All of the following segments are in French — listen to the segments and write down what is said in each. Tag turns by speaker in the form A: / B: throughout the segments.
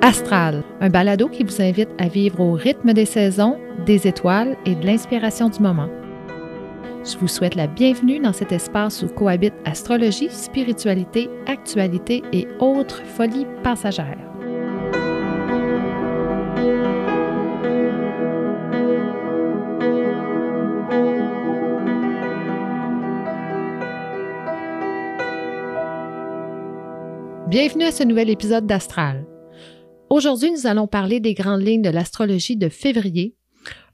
A: Astral, un balado qui vous invite à vivre au rythme des saisons, des étoiles et de l'inspiration du moment. Je vous souhaite la bienvenue dans cet espace où cohabitent astrologie, spiritualité, actualité et autres folies passagères. Bienvenue à ce nouvel épisode d'Astral. Aujourd'hui, nous allons parler des grandes lignes de l'astrologie de février,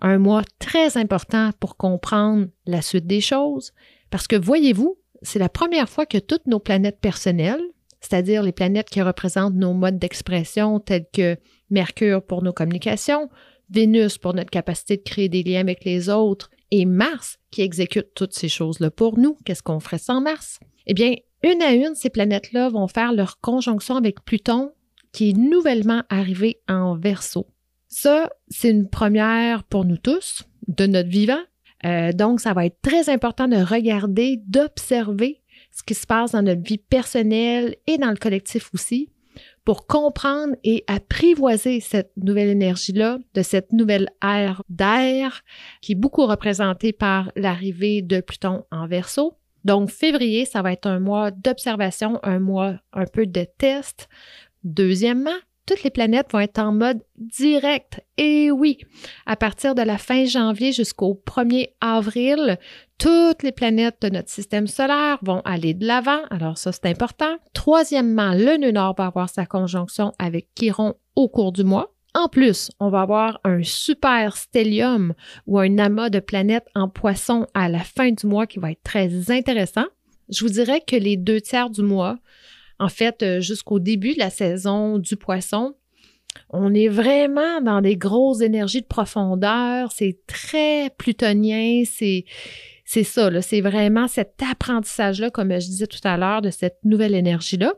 A: un mois très important pour comprendre la suite des choses, parce que voyez-vous, c'est la première fois que toutes nos planètes personnelles, c'est-à-dire les planètes qui représentent nos modes d'expression tels que Mercure pour nos communications, Vénus pour notre capacité de créer des liens avec les autres et Mars qui exécute toutes ces choses-là pour nous. Qu'est-ce qu'on ferait sans Mars? Eh bien, une à une, ces planètes-là vont faire leur conjonction avec Pluton qui est nouvellement arrivé en verso. Ça, c'est une première pour nous tous de notre vivant. Euh, donc, ça va être très important de regarder, d'observer ce qui se passe dans notre vie personnelle et dans le collectif aussi pour comprendre et apprivoiser cette nouvelle énergie-là, de cette nouvelle ère d'air qui est beaucoup représentée par l'arrivée de Pluton en verso. Donc, février, ça va être un mois d'observation, un mois un peu de test Deuxièmement, toutes les planètes vont être en mode direct. Et oui, à partir de la fin janvier jusqu'au 1er avril, toutes les planètes de notre système solaire vont aller de l'avant. Alors ça, c'est important. Troisièmement, le nœud nord va avoir sa conjonction avec Chiron au cours du mois. En plus, on va avoir un super stellium ou un amas de planètes en poisson à la fin du mois qui va être très intéressant. Je vous dirais que les deux tiers du mois en fait, euh, jusqu'au début de la saison du poisson, on est vraiment dans des grosses énergies de profondeur. C'est très plutonien. C'est, c'est ça, c'est vraiment cet apprentissage-là, comme je disais tout à l'heure, de cette nouvelle énergie-là.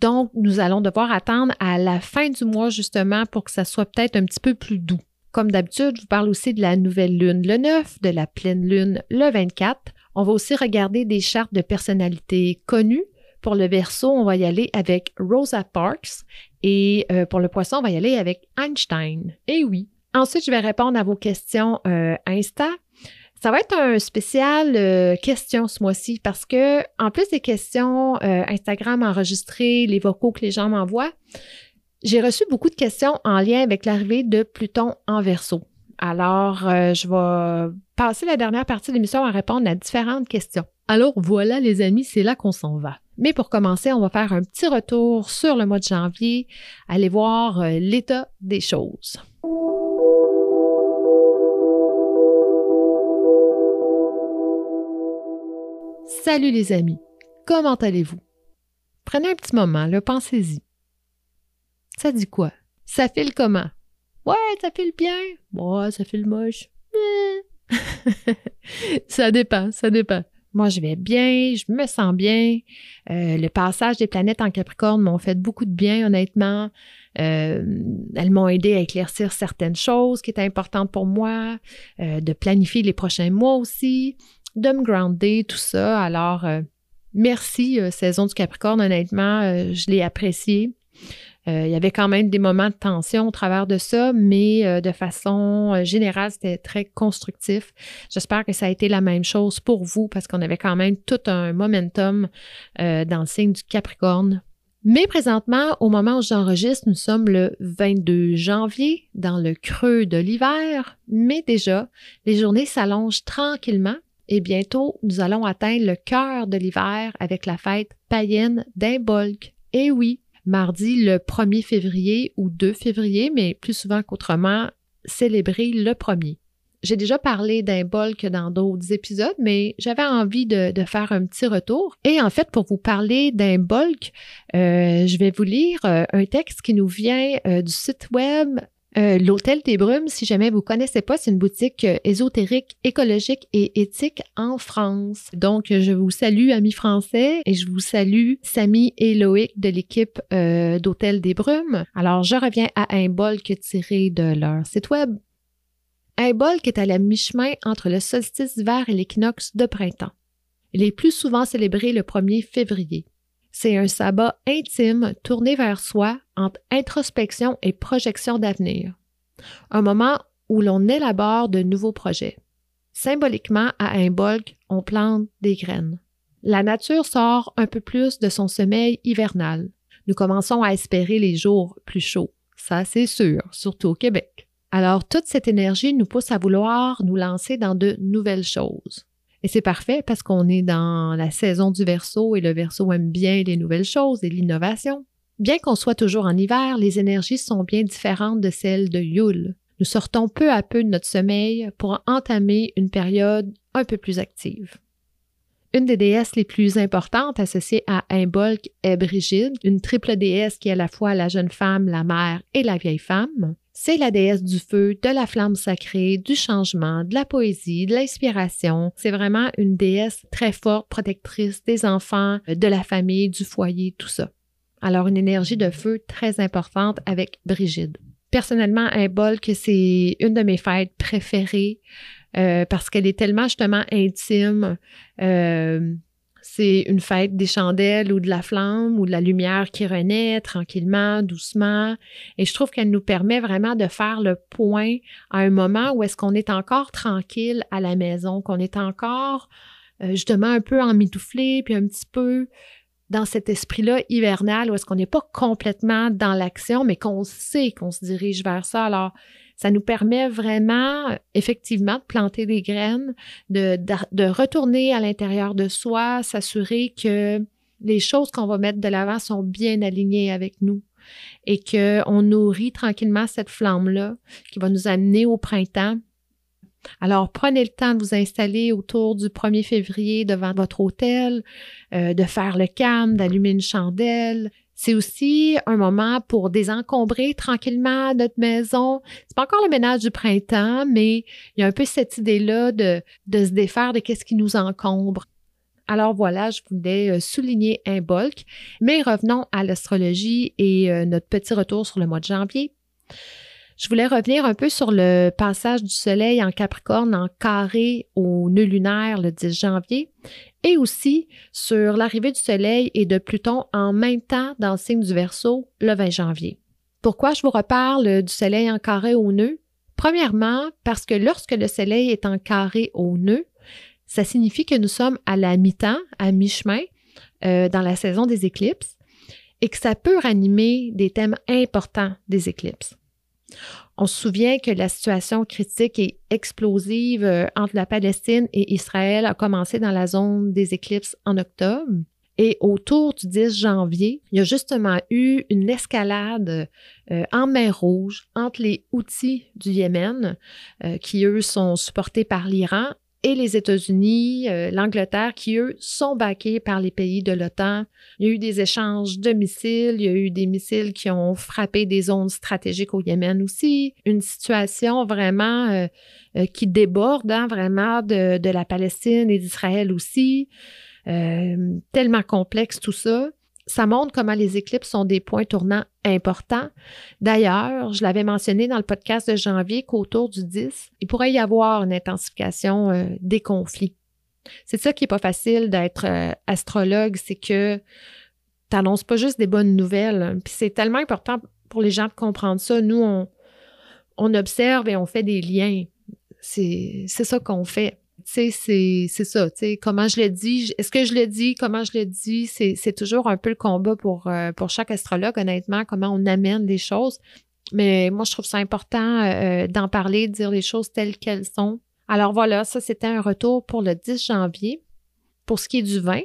A: Donc, nous allons devoir attendre à la fin du mois, justement, pour que ça soit peut-être un petit peu plus doux. Comme d'habitude, je vous parle aussi de la nouvelle lune le 9, de la pleine lune le 24. On va aussi regarder des chartes de personnalités connues pour le verso, on va y aller avec Rosa Parks et euh, pour le poisson, on va y aller avec Einstein. Et oui. Ensuite, je vais répondre à vos questions euh, Insta. Ça va être un spécial euh, questions ce mois-ci parce que, en plus des questions Instagram enregistrées, les vocaux que les gens m'envoient, j'ai reçu beaucoup de questions en lien avec l'arrivée de Pluton en verso. Alors, je vais passer la dernière partie de l'émission à répondre à différentes questions. Alors voilà les amis, c'est là qu'on s'en va. Mais pour commencer, on va faire un petit retour sur le mois de janvier, aller voir euh, l'état des choses. Salut les amis, comment allez-vous? Prenez un petit moment, le pensez-y. Ça dit quoi? Ça file comment? Ouais, ça file bien. Ouais, ça file moche. ça dépend, ça dépend. Moi, je vais bien, je me sens bien. Euh, le passage des planètes en Capricorne m'ont fait beaucoup de bien, honnêtement. Euh, elles m'ont aidé à éclaircir certaines choses qui étaient importantes pour moi, euh, de planifier les prochains mois aussi, de me grounder, tout ça. Alors, merci, saison du Capricorne, honnêtement, je l'ai apprécié. Euh, il y avait quand même des moments de tension au travers de ça, mais euh, de façon euh, générale, c'était très constructif. J'espère que ça a été la même chose pour vous parce qu'on avait quand même tout un momentum dans le signe du Capricorne. Mais présentement, au moment où j'enregistre, nous sommes le 22 janvier, dans le creux de l'hiver, mais déjà, les journées s'allongent tranquillement et bientôt, nous allons atteindre le cœur de l'hiver avec la fête païenne d'Imbolc. Et oui, mardi le 1er février ou 2 février, mais plus souvent qu'autrement, célébrer le 1er. J'ai déjà parlé que dans d'autres épisodes, mais j'avais envie de, faire un petit retour. Et en fait, pour vous parler bulk, euh, je vais vous lire euh, un texte qui nous vient euh, du site web euh, L'Hôtel des Brumes, si jamais vous connaissez pas, c'est une boutique euh, ésotérique, écologique et éthique en France. Donc, je vous salue, amis français, et je vous salue, Samy et Loïc de l'équipe euh, d'Hôtel des Brumes. Alors, je reviens à un bol que tiré de leur site web. Un bol qui est à la mi-chemin entre le solstice d'hiver et l'équinoxe de printemps. Il est plus souvent célébré le 1er février. C'est un sabbat intime tourné vers soi entre introspection et projection d'avenir. Un moment où l'on élabore de nouveaux projets. Symboliquement, à Imbolc, on plante des graines. La nature sort un peu plus de son sommeil hivernal. Nous commençons à espérer les jours plus chauds. Ça, c'est sûr, surtout au Québec. Alors, toute cette énergie nous pousse à vouloir nous lancer dans de nouvelles choses. Et c'est parfait parce qu'on est dans la saison du verso et le verso aime bien les nouvelles choses et l'innovation. Bien qu'on soit toujours en hiver, les énergies sont bien différentes de celles de Yule. Nous sortons peu à peu de notre sommeil pour entamer une période un peu plus active. Une des déesses les plus importantes associées à Imbolc est Brigide, une triple déesse qui est à la fois la jeune femme, la mère et la vieille femme. C'est la déesse du feu, de la flamme sacrée, du changement, de la poésie, de l'inspiration. C'est vraiment une déesse très forte, protectrice des enfants, de la famille, du foyer, tout ça. Alors une énergie de feu très importante avec Brigide. Personnellement, un bol que c'est une de mes fêtes préférées euh, parce qu'elle est tellement justement intime. Euh, c'est une fête des chandelles ou de la flamme ou de la lumière qui renaît tranquillement, doucement. Et je trouve qu'elle nous permet vraiment de faire le point à un moment où est-ce qu'on est encore tranquille à la maison, qu'on est encore euh, justement un peu emmitouflé, puis un petit peu dans cet esprit-là hivernal où est-ce qu'on n'est pas complètement dans l'action, mais qu'on sait qu'on se dirige vers ça. Alors, ça nous permet vraiment, effectivement, de planter des graines, de, de, retourner à l'intérieur de soi, s'assurer que les choses qu'on va mettre de l'avant sont bien alignées avec nous et qu'on nourrit tranquillement cette flamme-là qui va nous amener au printemps. Alors, prenez le temps de vous installer autour du 1er février devant votre hôtel, euh, de faire le calme, d'allumer une chandelle, c'est aussi un moment pour désencombrer tranquillement notre maison. C'est pas encore le ménage du printemps, mais il y a un peu cette idée-là de, se défaire de qu'est-ce qui nous encombre. Alors voilà, je voulais euh, souligner un bulk, mais revenons à l'astrologie et euh, notre petit retour sur le mois de janvier. Je voulais revenir un peu sur le passage du Soleil en Capricorne en carré au nœud lunaire le 10 janvier et aussi sur l'arrivée du Soleil et de Pluton en même temps dans le signe du Verseau le 20 janvier. Pourquoi je vous reparle du Soleil en carré au nœud? Premièrement, parce que lorsque le Soleil est en carré au nœud, ça signifie que nous sommes à la mi-temps, à mi-chemin, euh, dans la saison des éclipses, et que ça peut ranimer des thèmes importants des éclipses. On se souvient que la situation critique et explosive euh, entre la Palestine et Israël a commencé dans la zone des éclipses en octobre. Et autour du 10 janvier, il y a justement eu une escalade euh, en mer Rouge entre les outils du Yémen, euh, qui eux sont supportés par l'Iran, et les États-Unis, euh, l'Angleterre, qui, eux, sont baqués par les pays de l'OTAN. Il y a eu des échanges de missiles, il y a eu des missiles qui ont frappé des zones stratégiques au Yémen aussi. Une situation vraiment euh, euh, qui déborde hein, vraiment de, de, la Palestine et d'Israël aussi. tellement complexe tout ça ça montre comment les éclipses sont des points tournants importants. D'ailleurs, je l'avais mentionné dans le podcast de janvier qu'autour du 10, il pourrait y avoir une intensification euh, des conflits. C'est ça qui n'est pas facile d'être euh, astrologue, c'est que tu n'annonces pas juste des bonnes nouvelles. Puis c'est tellement important pour les gens de comprendre ça. Nous, on observe et on fait des liens. C'est ça qu'on fait tu sais, c'est ça, tu comment je le dis, est-ce que je le dis, comment je le dis, c'est toujours un peu le combat pour, euh, pour chaque astrologue, honnêtement, comment on amène les choses. Mais moi, je trouve ça important euh, d'en parler, de dire les choses telles qu'elles sont. Alors voilà, ça, c'était un retour pour le 10 janvier. Pour ce qui est du vin,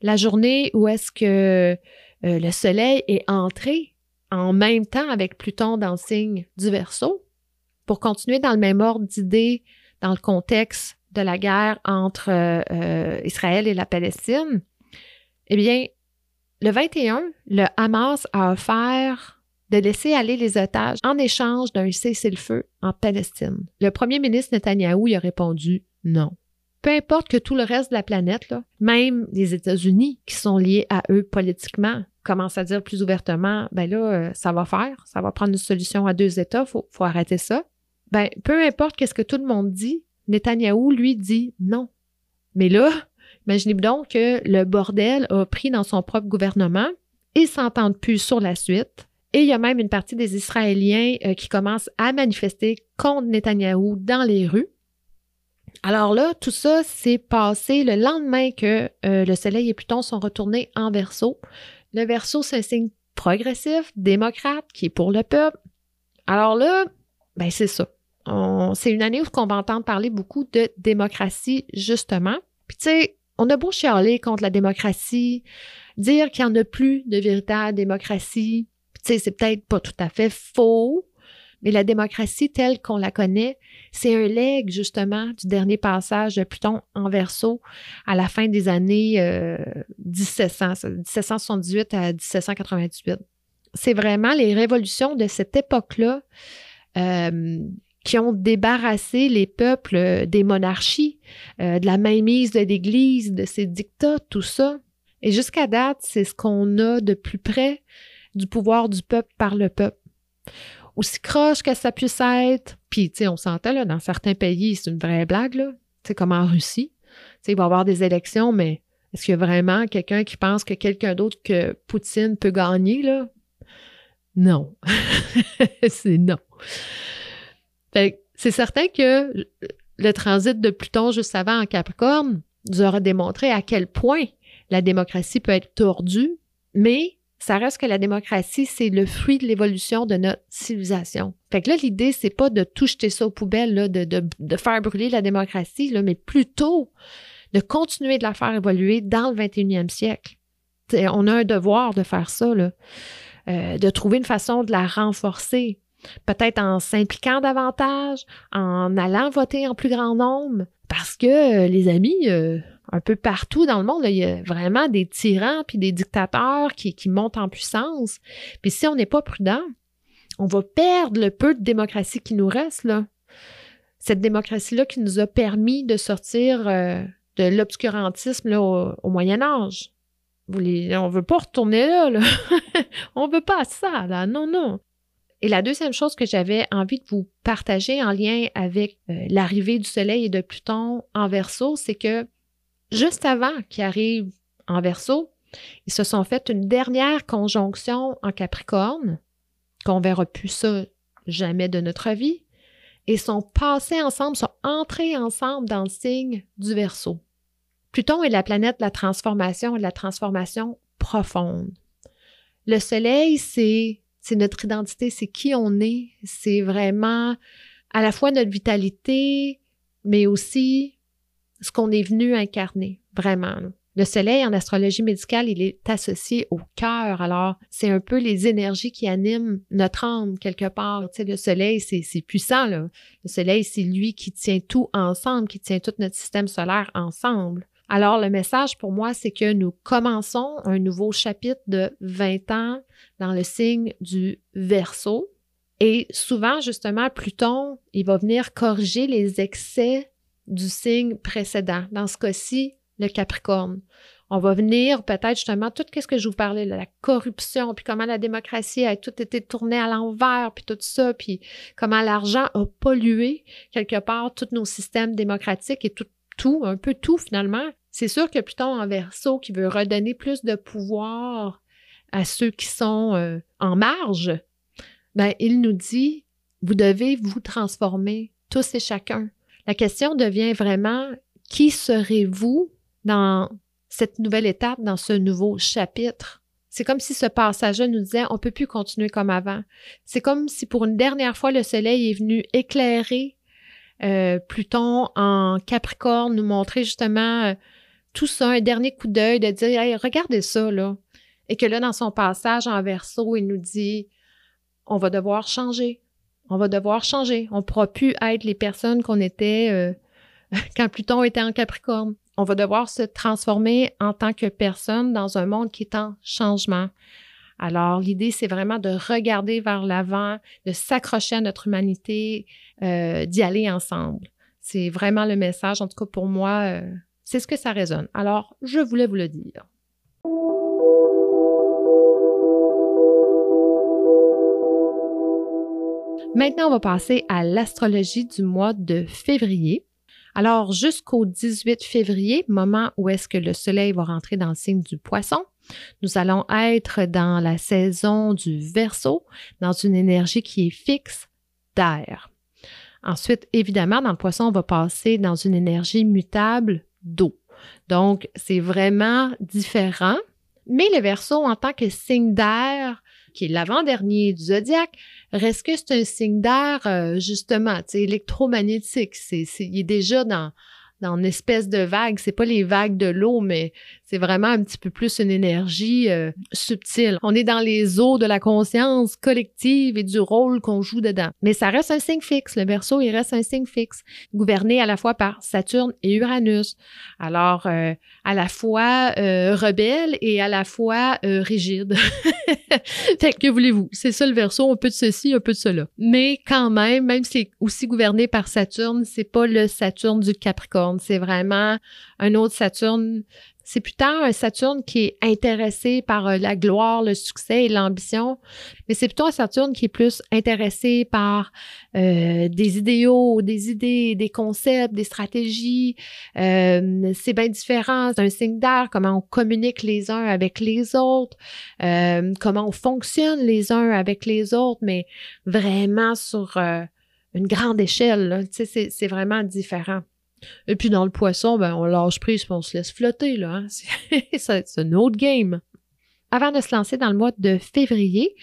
A: la journée où est-ce que euh, le soleil est entré en même temps avec Pluton dans le signe du Verseau, pour continuer dans le même ordre d'idées, dans le contexte de la guerre entre euh, euh, Israël et la Palestine, eh bien, le 21, le Hamas a offert de laisser aller les otages en échange d'un cessez-le-feu en Palestine. Le premier ministre Netanyahou a répondu non. Peu importe que tout le reste de la planète, même les États-Unis qui sont liés à eux politiquement, commencent à dire plus ouvertement, ben là, euh, ça va faire, ça va prendre une solution à deux États, faut, faut arrêter ça. Ben, peu importe qu'est-ce que tout le monde dit, Netanyahou, lui, dit non. Mais là, Imaginez donc que le bordel a pris dans son propre gouvernement et s'entendent plus sur la suite. Et il y a même une partie des Israéliens euh, qui commencent à manifester contre Netanyahou dans les rues. Alors là, tout ça s'est passé le lendemain que euh, le Soleil et Pluton sont retournés en verso. Le verso, c'est un signe progressif, démocrate, qui est pour le peuple. Alors là, ben c'est ça. C'est une année où on va entendre parler beaucoup de démocratie, justement. Puis tu sais, on a beau chialer contre la démocratie, dire qu'il n'y en a plus de véritable démocratie, tu sais, c'est peut-être pas tout à fait faux, mais la démocratie telle qu'on la connaît, c'est un legs justement du dernier passage de Pluton en verso à la fin des années 1700, euh, 1778 à 1798. C'est vraiment les révolutions de cette époque-là euh, qui ont débarrassé les peuples des monarchies, euh, de la mainmise de l'Église, de ses dictats, tout ça. Et jusqu'à date, c'est ce qu'on a de plus près du pouvoir du peuple par le peuple. Aussi croche que ça puisse être, puis, tu sais, on s'entend, là, dans certains pays, c'est une vraie blague, là, tu comme en Russie. Tu sais, il va y avoir des élections, mais est-ce qu'il y a vraiment quelqu'un qui pense que quelqu'un d'autre que Poutine peut gagner, là? Non. c'est non. C'est certain que le transit de Pluton juste avant en Capricorne nous aura démontré à quel point la démocratie peut être tordue, mais ça reste que la démocratie, c'est le fruit de l'évolution de notre civilisation. Fait que là, l'idée, c'est pas de tout jeter ça aux poubelles, de, faire brûler la démocratie, là, mais plutôt de continuer de la faire évoluer dans le 21e siècle. on a un devoir de faire ça, euh, de trouver une façon de la renforcer, peut-être en s'impliquant davantage, en allant voter en plus grand nombre, parce que, euh, les amis, euh, un peu partout dans le monde, il y a vraiment des tyrans puis des dictateurs qui, montent en puissance. Puis si on n'est pas prudent, on va perdre le peu de démocratie qui nous reste, là. Cette démocratie-là qui nous a permis de sortir euh, de l'obscurantisme au, Moyen Âge. On veut pas retourner là, on veut pas ça, là. Non, non. Et la deuxième chose que j'avais envie de vous partager en lien avec euh, l'arrivée du Soleil et de Pluton en Verseau, c'est que juste avant qu'il arrive en Verseau, ils se sont fait une dernière conjonction en Capricorne, qu'on verra plus ça jamais de notre vie, et sont passés ensemble, sont entrés ensemble dans le signe du Verseau. Pluton est la planète de la transformation et de la transformation profonde. Le Soleil, c'est c'est notre identité, c'est qui on est, c'est vraiment à la fois notre vitalité, mais aussi ce qu'on est venu incarner, vraiment. Le soleil en astrologie médicale, il est associé au cœur. Alors, c'est un peu les énergies qui animent notre âme quelque part. Tu le soleil, c'est puissant. Le soleil, c'est lui qui tient tout ensemble, qui tient tout notre système solaire ensemble. Alors, le message pour moi, c'est que nous commençons un nouveau chapitre de 20 ans dans le signe du Verseau. Et souvent, justement, Pluton, il va venir corriger les excès du signe précédent. Dans ce cas-ci, le Capricorne. On va venir peut-être justement tout ce que je vous parlais, la corruption, puis comment la démocratie a tout été tournée à l'envers, puis tout ça, puis comment l'argent a pollué quelque part tous nos systèmes démocratiques et tout, tout, un peu tout finalement. C'est sûr que Pluton en verso qui veut redonner plus de pouvoir à ceux qui sont euh, en marge, ben, il nous dit, vous devez vous transformer tous et chacun. La question devient vraiment, qui serez-vous dans cette nouvelle étape, dans ce nouveau chapitre? C'est comme si ce passage-là nous disait, on peut plus continuer comme avant. C'est comme si pour une dernière fois, le soleil est venu éclairer euh, Pluton en Capricorne, nous montrer justement euh, tout ça, un dernier coup d'œil, de dire hey, regardez ça, là. Et que là, dans son passage en verso, il nous dit on va devoir changer. On va devoir changer. On ne pourra plus être les personnes qu'on était euh, quand Pluton était en Capricorne. On va devoir se transformer en tant que personne dans un monde qui est en changement. Alors, l'idée, c'est vraiment de regarder vers l'avant, de s'accrocher à notre humanité, euh, d'y aller ensemble. C'est vraiment le message, en tout cas pour moi, euh, c'est ce que ça résonne. Alors, je voulais vous le dire. Maintenant, on va passer à l'astrologie du mois de février. Alors, jusqu'au 18 février, moment où est-ce que le soleil va rentrer dans le signe du poisson, nous allons être dans la saison du verso, dans une énergie qui est fixe d'air. Ensuite, évidemment, dans le poisson, on va passer dans une énergie mutable d'eau. Donc, c'est vraiment différent. Mais le verso, en tant que signe d'air, qui est l'avant-dernier du zodiaque, reste que c'est un signe d'air, euh, justement, électromagnétique. C'est, il est déjà dans, dans une espèce de vague. C'est pas les vagues de l'eau, mais c'est vraiment un petit peu plus une énergie euh, subtile. On est dans les eaux de la conscience collective et du rôle qu'on joue dedans. Mais ça reste un signe fixe. Le Verseau, il reste un signe fixe, gouverné à la fois par Saturne et Uranus. Alors, euh, à la fois euh, rebelle et à la fois rigide. fait que voulez-vous? C'est ça le Verseau, un peu de ceci, un peu de cela. Mais quand même, même si c'est aussi gouverné par Saturne, c'est pas le Saturne du Capricorne c'est vraiment un autre Saturne. C'est plutôt un Saturne qui est intéressé par euh, la gloire, le succès et l'ambition, mais c'est plutôt un Saturne qui est plus intéressé par euh, des idéaux, des idées, des concepts, des stratégies. Euh, c'est bien différent. C'est un signe d'air, comment on communique les uns avec les autres, comment on fonctionne les uns avec les autres, mais vraiment sur une grande échelle. C'est vraiment différent. Et puis dans le poisson, ben, on lâche prise on se laisse flotter. Là, hein. C'est un autre game. Avant de se lancer dans le mois de février,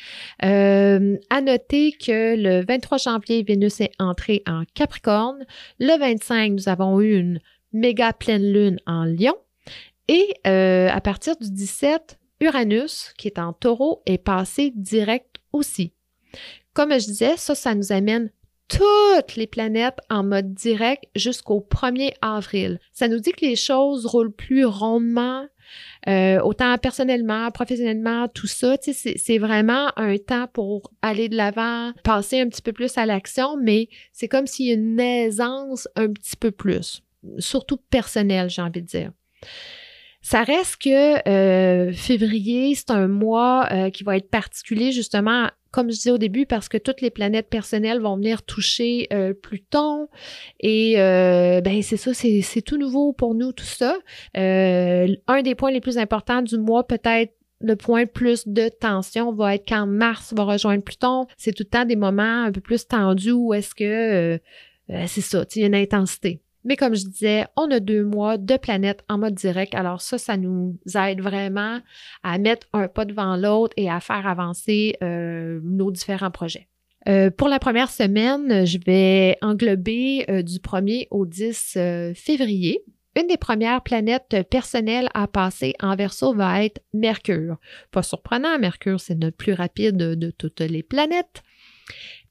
A: euh, à noter que le 23 janvier, Vénus est entrée en Capricorne. Le 25, nous avons eu une méga pleine lune en Lion. Et euh, à partir du 17, Uranus, qui est en taureau, est passé direct aussi. Comme je disais, ça, ça nous amène toutes les planètes en mode direct jusqu'au 1er avril. Ça nous dit que les choses roulent plus rondement, euh, autant personnellement, professionnellement, tout ça. C'est vraiment un temps pour aller de l'avant, passer un petit peu plus à l'action, mais c'est comme s'il y a une aisance un petit peu plus, surtout personnelle, j'ai envie de dire. Ça reste que euh, février, c'est un mois euh, qui va être particulier justement comme je disais au début, parce que toutes les planètes personnelles vont venir toucher euh, Pluton. Et euh, ben c'est ça, c'est tout nouveau pour nous, tout ça. Euh, un des points les plus importants du mois, peut-être le point plus de tension va être quand Mars va rejoindre Pluton. C'est tout le temps des moments un peu plus tendus où est-ce que c'est ça, il y a une intensité. Mais comme je disais, on a deux mois de planète en mode direct. Alors ça, ça nous aide vraiment à mettre un pas devant l'autre et à faire avancer euh, nos différents projets. Euh, pour la première semaine, je vais englober euh, du 1er au 10 février. Une des premières planètes personnelles à passer en verso va être Mercure. Pas surprenant, Mercure, c'est notre plus rapide de toutes les planètes.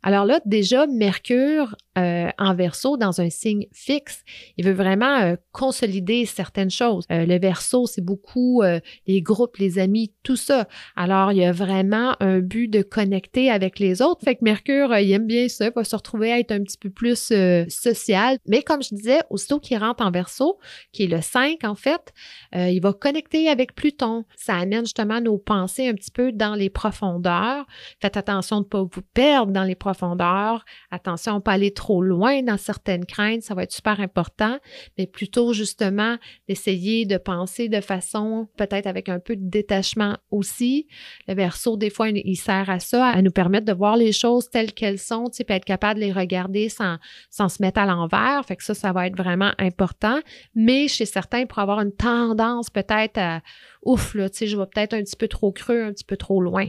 A: Alors là, déjà, Mercure euh, en verso, dans un signe fixe, il veut vraiment euh, consolider certaines choses. Euh, le verso, c'est beaucoup les groupes, les amis, tout ça. Alors, il y a vraiment un but de connecter avec les autres. Fait que Mercure, il aime bien ça, il va se retrouver à être un petit peu plus social. Mais comme je disais, aussitôt qu'il rentre en verso, qui est le 5 en fait, il va connecter avec Pluton. Ça amène justement nos pensées un petit peu dans les profondeurs. Faites attention de ne pas vous perdre dans les profondeurs Attention, pas aller trop loin dans certaines craintes, ça va être super important, mais plutôt justement d'essayer de penser de façon peut-être avec un peu de détachement aussi. Le verso, des fois, il sert à ça, à nous permettre de voir les choses telles qu'elles sont, puis être capable de les regarder sans, sans se mettre à l'envers. Fait que ça, ça va être vraiment important. Mais chez certains, pour avoir une tendance peut-être à ouf, là, tu sais, je vais peut-être un petit peu trop creux, un petit peu trop loin.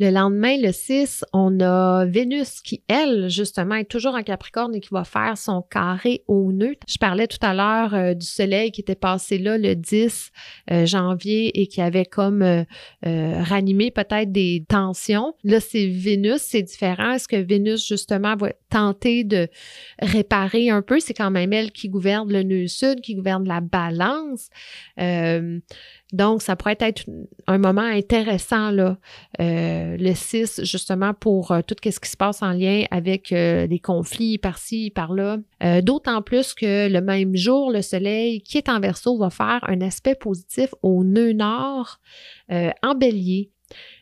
A: Le lendemain, le 6, on a Vénus qui, elle, justement, est toujours en Capricorne et qui va faire son carré au nœud. Je parlais tout à l'heure euh, du Soleil qui était passé là le 10 euh, janvier et qui avait comme euh, ranimé peut-être des tensions. Là, c'est Vénus, c'est différent. Est-ce que Vénus, justement, va tenter de réparer un peu? C'est quand même elle qui gouverne le nœud sud, qui gouverne la balance. Donc, ça pourrait être un moment intéressant, euh, le 6, justement, pour euh, tout ce qui se passe en lien avec euh, les conflits par-ci, par-là. D'autant plus que le même jour, le Soleil, qui est en verso, va faire un aspect positif au nœud nord en bélier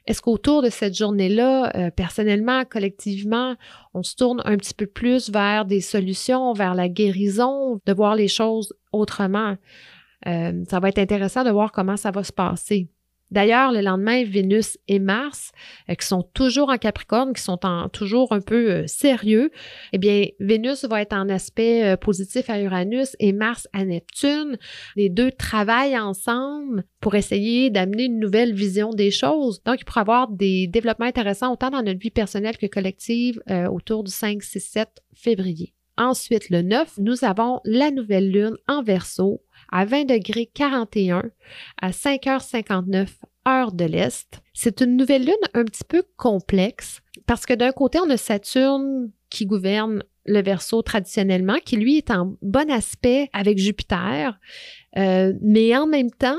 A: Est-ce qu'autour de cette journée-là, euh, personnellement, collectivement, on se tourne un petit peu plus vers des solutions, vers la guérison, de voir les choses autrement? Euh, ça va être intéressant de voir comment ça va se passer. D'ailleurs, le lendemain, Vénus et Mars, euh, qui sont toujours en Capricorne, qui sont toujours un peu euh, sérieux, eh bien, Vénus va être en aspect positif à Uranus et Mars à Neptune. Les deux travaillent ensemble pour essayer d'amener une nouvelle vision des choses. Donc, il pourrait avoir des développements intéressants autant dans notre vie personnelle que collective autour du 5, 6, 7 février. Ensuite, le 9, nous avons la nouvelle lune en verso à 20 degrés 41 à 5h59 heure de l'Est. C'est une nouvelle lune un petit peu complexe parce que d'un côté, on a Saturne qui gouverne le Verseau traditionnellement, qui lui est en bon aspect avec Jupiter, euh, mais en même temps,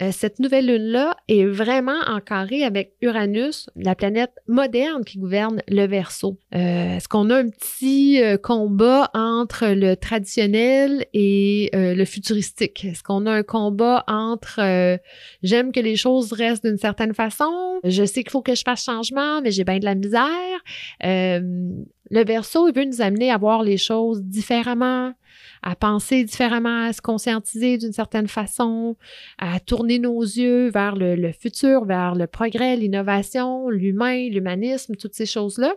A: euh, cette nouvelle lune-là est vraiment en carré avec Uranus, la planète moderne qui gouverne le Verseau. Euh, est-ce qu'on a un petit euh, combat entre le traditionnel et le futuristique? Est-ce qu'on a un combat entre j'aime que les choses restent d'une certaine façon, je sais qu'il faut que je fasse changement, mais j'ai bien de la misère. le Verseau, il veut nous amener à voir les choses différemment, à penser différemment, à se conscientiser d'une certaine façon, à tourner nos yeux vers le, futur, vers le progrès, l'innovation, l'humain, l'humanisme, toutes ces choses-là.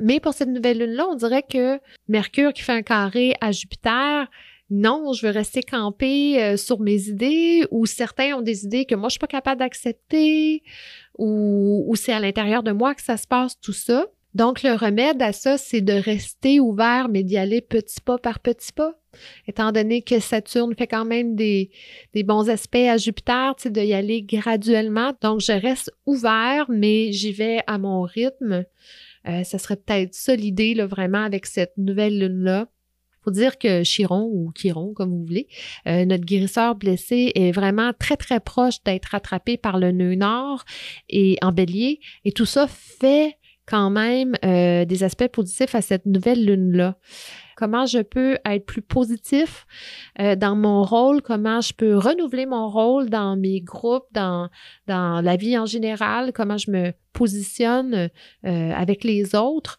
A: Mais pour cette nouvelle lune-là, on dirait que Mercure qui fait un carré à Jupiter, non, je veux rester campé euh, sur mes idées, ou certains ont des idées que moi, je suis pas capable d'accepter, ou, ou c'est à l'intérieur de moi que ça se passe, tout ça. Donc, le remède à ça, c'est de rester ouvert, mais d'y aller petit pas par petit pas. Étant donné que Saturne fait quand même des, bons aspects à Jupiter, tu sais, d'y aller graduellement. Donc, je reste ouvert, mais j'y vais à mon rythme. Euh, ça serait peut-être ça l'idée, là, vraiment, avec cette nouvelle lune-là. Faut dire que Chiron ou Chiron, comme vous voulez, euh, notre guérisseur blessé est vraiment très, très proche d'être rattrapé par le nœud nord et en bélier. Et tout ça fait quand même euh, des aspects positifs à cette nouvelle lune-là. Comment je peux être plus positif euh, dans mon rôle, comment je peux renouveler mon rôle dans mes groupes, dans, dans la vie en général, comment je me positionne euh, avec les autres?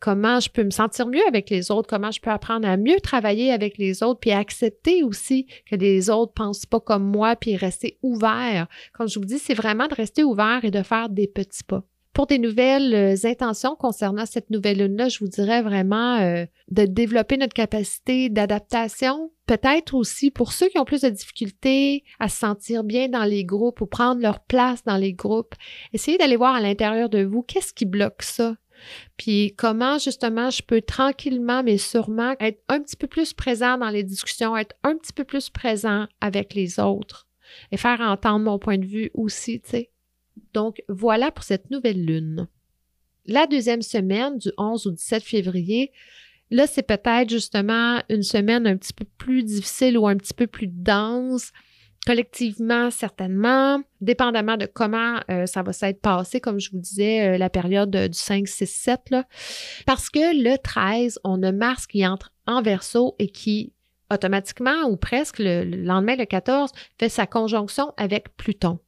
A: comment je peux me sentir mieux avec les autres, comment je peux apprendre à mieux travailler avec les autres, puis accepter aussi que les autres pensent pas comme moi, puis rester ouvert. Comme je vous dis, c'est vraiment de rester ouvert et de faire des petits pas. Pour des nouvelles euh, intentions concernant cette nouvelle lune-là, je vous dirais vraiment euh, de développer notre capacité d'adaptation. Peut-être aussi pour ceux qui ont plus de difficultés à se sentir bien dans les groupes ou prendre leur place dans les groupes. Essayez d'aller voir à l'intérieur de vous qu'est-ce qui bloque ça. Puis comment justement je peux tranquillement mais sûrement être un petit peu plus présent dans les discussions, être un petit peu plus présent avec les autres et faire entendre mon point de vue aussi, tu sais. Donc, voilà pour cette nouvelle lune. La deuxième semaine, du 11 au 17 février, là, c'est peut-être justement une semaine un petit peu plus difficile ou un petit peu plus dense, collectivement, certainement, dépendamment de comment euh, ça va s'être passé, comme je vous disais, euh, la période du 5, 6, 7, là. Parce que le 13, on a Mars qui entre en verso et qui automatiquement ou presque le lendemain, le 14, fait sa conjonction avec Pluton.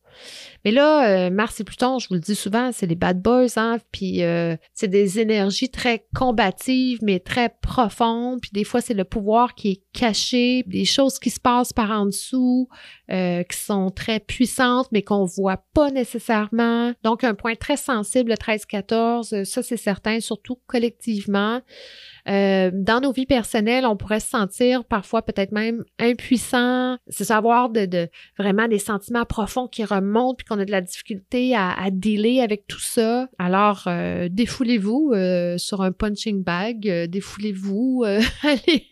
A: Mais là, euh, Mars et Pluton, je vous le dis souvent, c'est les bad boys, hein, puis euh, c'est des énergies très combatives, mais très profondes, puis des fois, c'est le pouvoir qui est caché, des choses qui se passent par en dessous, euh, qui sont très puissantes, mais qu'on voit pas nécessairement. Donc, un point très sensible, le 13-14, ça, c'est certain, surtout collectivement. Euh, dans nos vies personnelles, on pourrait se sentir parfois peut-être même impuissant, c'est savoir de, vraiment des sentiments profonds qui remontent puis qu'on a de la difficulté à, à dealer avec tout ça. Alors, euh, défoulez-vous euh, sur un punching bag, euh, défoulez-vous, allez,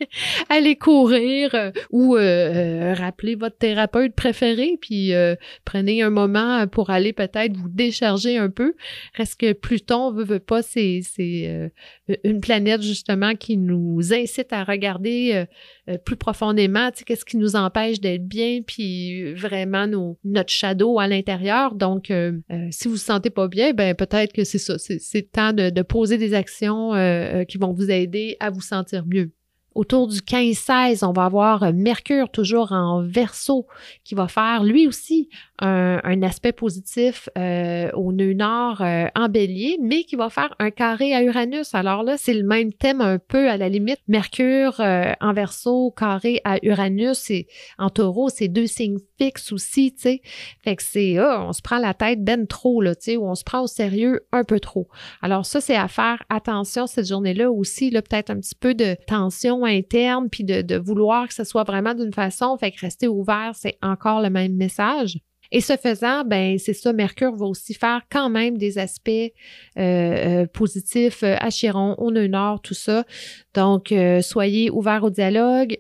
A: allez courir ou rappelez votre thérapeute préféré puis prenez un moment pour aller peut-être vous décharger un peu. Reste que Pluton veut, veut pas, c'est une planète justement qui nous incite à regarder euh, euh, plus profondément, qu'est-ce qui nous empêche d'être bien, puis vraiment notre shadow à l'intérieur. Donc, euh, si vous vous sentez pas bien, ben peut-être que c'est ça, c'est temps de, poser des actions qui vont vous aider à vous sentir mieux. Autour du 15-16, on va avoir euh, Mercure toujours en verso qui va faire lui aussi un, aspect positif euh, au nœud nord euh, en bélier, mais qui va faire un carré à Uranus. Alors là, c'est le même thème un peu à la limite. Mercure en verso, carré à Uranus, et en taureau, c'est deux signes fixes aussi, tu sais. Fait que c'est, ah, on se prend la tête ben trop, là, tu sais, ou on se prend au sérieux un peu trop. Alors ça, c'est à faire attention cette journée-là aussi, là, peut-être un petit peu de tension interne, puis de, vouloir que ce soit vraiment d'une façon, fait que rester ouvert, c'est encore le même message. Et ce faisant, ben c'est ça, Mercure va aussi faire quand même des aspects euh, euh, positifs euh, à Chiron, au nœud nord, tout ça. Donc, soyez ouverts au dialogue.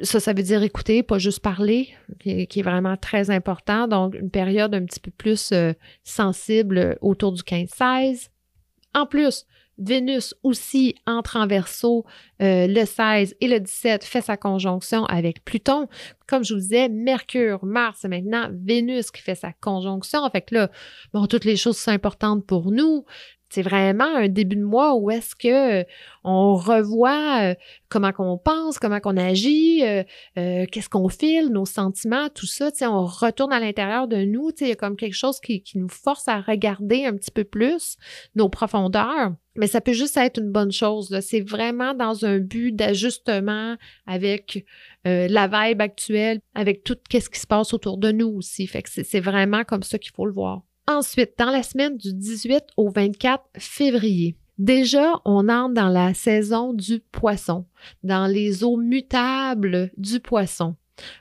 A: ça, ça veut dire écouter, pas juste parler, qui, est vraiment très important. Donc, une période un petit peu plus sensible autour du 15-16. En plus, Vénus aussi entre en verso euh, le 16 et le 17 fait sa conjonction avec Pluton. Comme je vous disais, Mercure, Mars, maintenant Vénus qui fait sa conjonction. Fait que là, bon, toutes les choses sont importantes pour nous c'est vraiment un début de mois où est-ce que euh, on revoit euh, comment qu'on pense, comment qu'on agit, euh, qu'est-ce qu'on file, nos sentiments, tout ça. On retourne à l'intérieur de nous. Il y a comme quelque chose qui, nous force à regarder un petit peu plus nos profondeurs. Mais ça peut juste être une bonne chose. C'est vraiment dans un but d'ajustement avec la vibe actuelle, avec tout ce qui se passe autour de nous aussi. Fait c'est vraiment comme ça qu'il faut le voir. Ensuite, dans la semaine du 18 au 24 février, déjà, on entre dans la saison du poisson, dans les eaux mutables du poisson.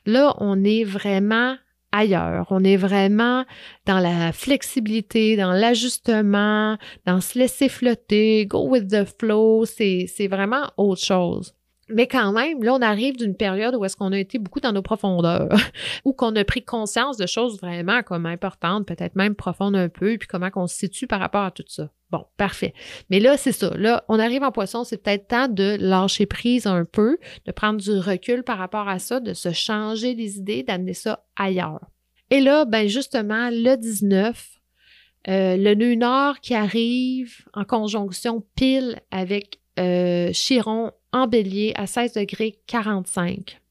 A: Là, on est vraiment ailleurs. On est vraiment dans la flexibilité, dans l'ajustement, dans se laisser flotter, go with the flow. C'est vraiment autre chose. Mais quand même, là, on arrive d'une période où est-ce qu'on a été beaucoup dans nos profondeurs, où qu'on a pris conscience de choses vraiment comme importantes, peut-être même profondes un peu, puis comment on se situe par rapport à tout ça. Bon, parfait. Mais là, c'est ça. Là, on arrive en poisson, c'est peut-être temps de lâcher prise un peu, de prendre du recul par rapport à ça, de se changer les idées, d'amener ça ailleurs. Et là, ben justement, le 19, euh, le nœud nord qui arrive en conjonction pile avec euh, Chiron en bélier à 16 degrés 45.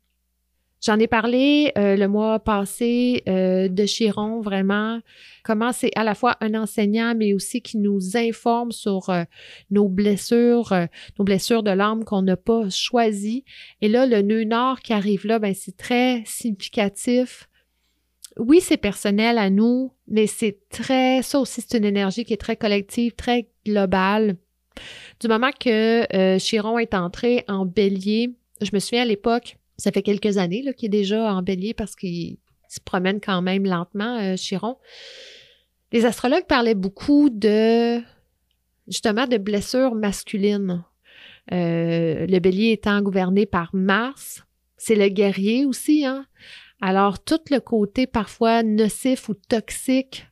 A: J'en ai parlé euh, le mois passé euh, de Chiron, vraiment, comment c'est à la fois un enseignant, mais aussi qui nous informe sur euh, nos blessures, nos blessures de l'âme qu'on n'a pas choisies. Et là, le nœud nord qui arrive là, ben, c'est très significatif. Oui, c'est personnel à nous, mais c'est très, ça aussi, c'est une énergie qui est très collective, très globale. Du moment que euh, Chiron est entré en bélier, je me souviens à l'époque, ça fait quelques années qu'il est déjà en bélier parce qu'il se promène quand même lentement, euh, Chiron. Les astrologues parlaient beaucoup de, justement, de blessures masculines. Euh, le bélier étant gouverné par Mars, c'est le guerrier aussi, hein? Alors, tout le côté parfois nocif ou toxique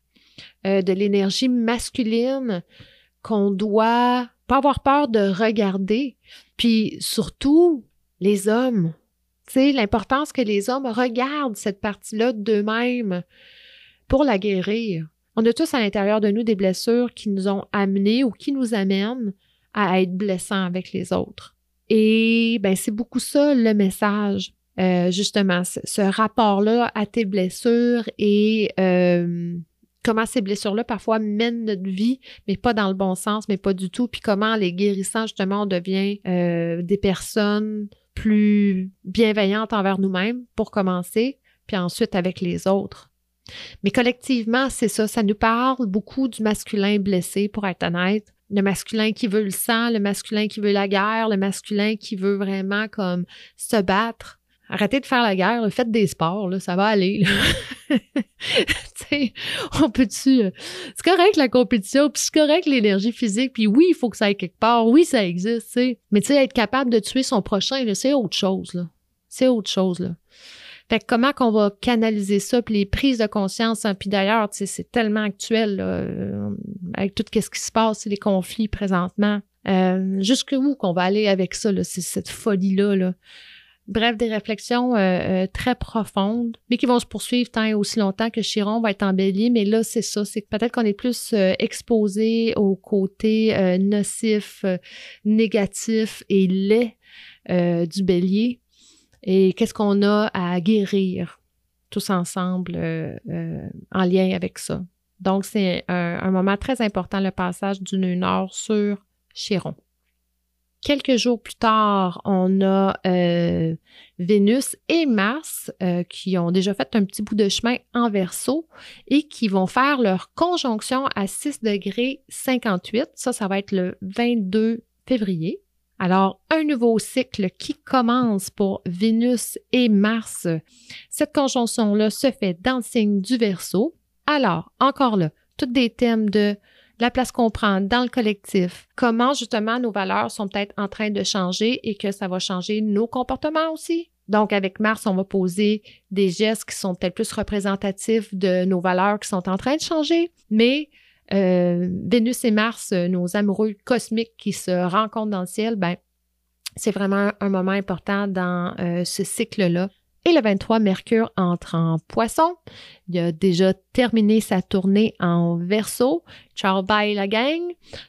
A: de l'énergie masculine qu'on doit pas avoir peur de regarder. Puis surtout, les hommes. Tu sais, l'importance que les hommes regardent cette partie-là d'eux-mêmes pour la guérir. On a tous à l'intérieur de nous des blessures qui nous ont amenés ou qui nous amènent à être blessants avec les autres. Et ben c'est beaucoup ça le message, euh, justement, ce, rapport-là à tes blessures et euh, comment ces blessures-là parfois mènent notre vie, mais pas dans le bon sens, mais pas du tout. Puis comment les guérissant, justement, on devient euh, des personnes plus bienveillantes envers nous-mêmes, pour commencer, puis ensuite avec les autres. Mais collectivement, c'est ça, ça nous parle beaucoup du masculin blessé, pour être honnête. Le masculin qui veut le sang, le masculin qui veut la guerre, le masculin qui veut vraiment comme se battre Arrêtez de faire la guerre, faites des sports, là, ça va aller. on peut-tu. Euh, c'est correct la compétition, puis c'est correct l'énergie physique, puis oui, il faut que ça aille quelque part, oui, ça existe, sais. Mais être capable de tuer son prochain, c'est autre chose, là. C'est autre chose, là. Fait que comment qu'on va canaliser ça, puis les prises de conscience, hein, puis d'ailleurs, c'est tellement actuel, là, euh, avec tout ce qui se passe, les conflits présentement. Euh, Jusqu'où qu'on va aller avec ça, là, cette folie-là, là? Bref, des réflexions euh, euh, très profondes, mais qui vont se poursuivre tant aussi longtemps que Chiron va être en bélier. Mais là, c'est ça, c'est peut-être qu'on est plus euh, exposé au côté nocif, négatif et laid du bélier. Et qu'est-ce qu'on a à guérir tous ensemble en lien avec ça? Donc, c'est un, un, moment très important, le passage du nœud nord sur Chiron. Quelques jours plus tard, on a euh, Vénus et Mars euh, qui ont déjà fait un petit bout de chemin en verso et qui vont faire leur conjonction à 6 degrés 58. Ça, ça va être le 22 février. Alors, un nouveau cycle qui commence pour Vénus et Mars. Cette conjonction-là se fait dans le signe du verso. Alors, encore là, tous des thèmes de la place qu'on prend dans le collectif, comment justement nos valeurs sont peut-être en train de changer et que ça va changer nos comportements aussi. Donc, avec Mars, on va poser des gestes qui sont peut-être plus représentatifs de nos valeurs qui sont en train de changer, mais euh, Vénus et Mars, nos amoureux cosmiques qui se rencontrent dans le ciel, ben, c'est vraiment un moment important dans euh, ce cycle-là le 23, Mercure entre en poisson. Il a déjà terminé sa tournée en verso. Ciao, bye la gang.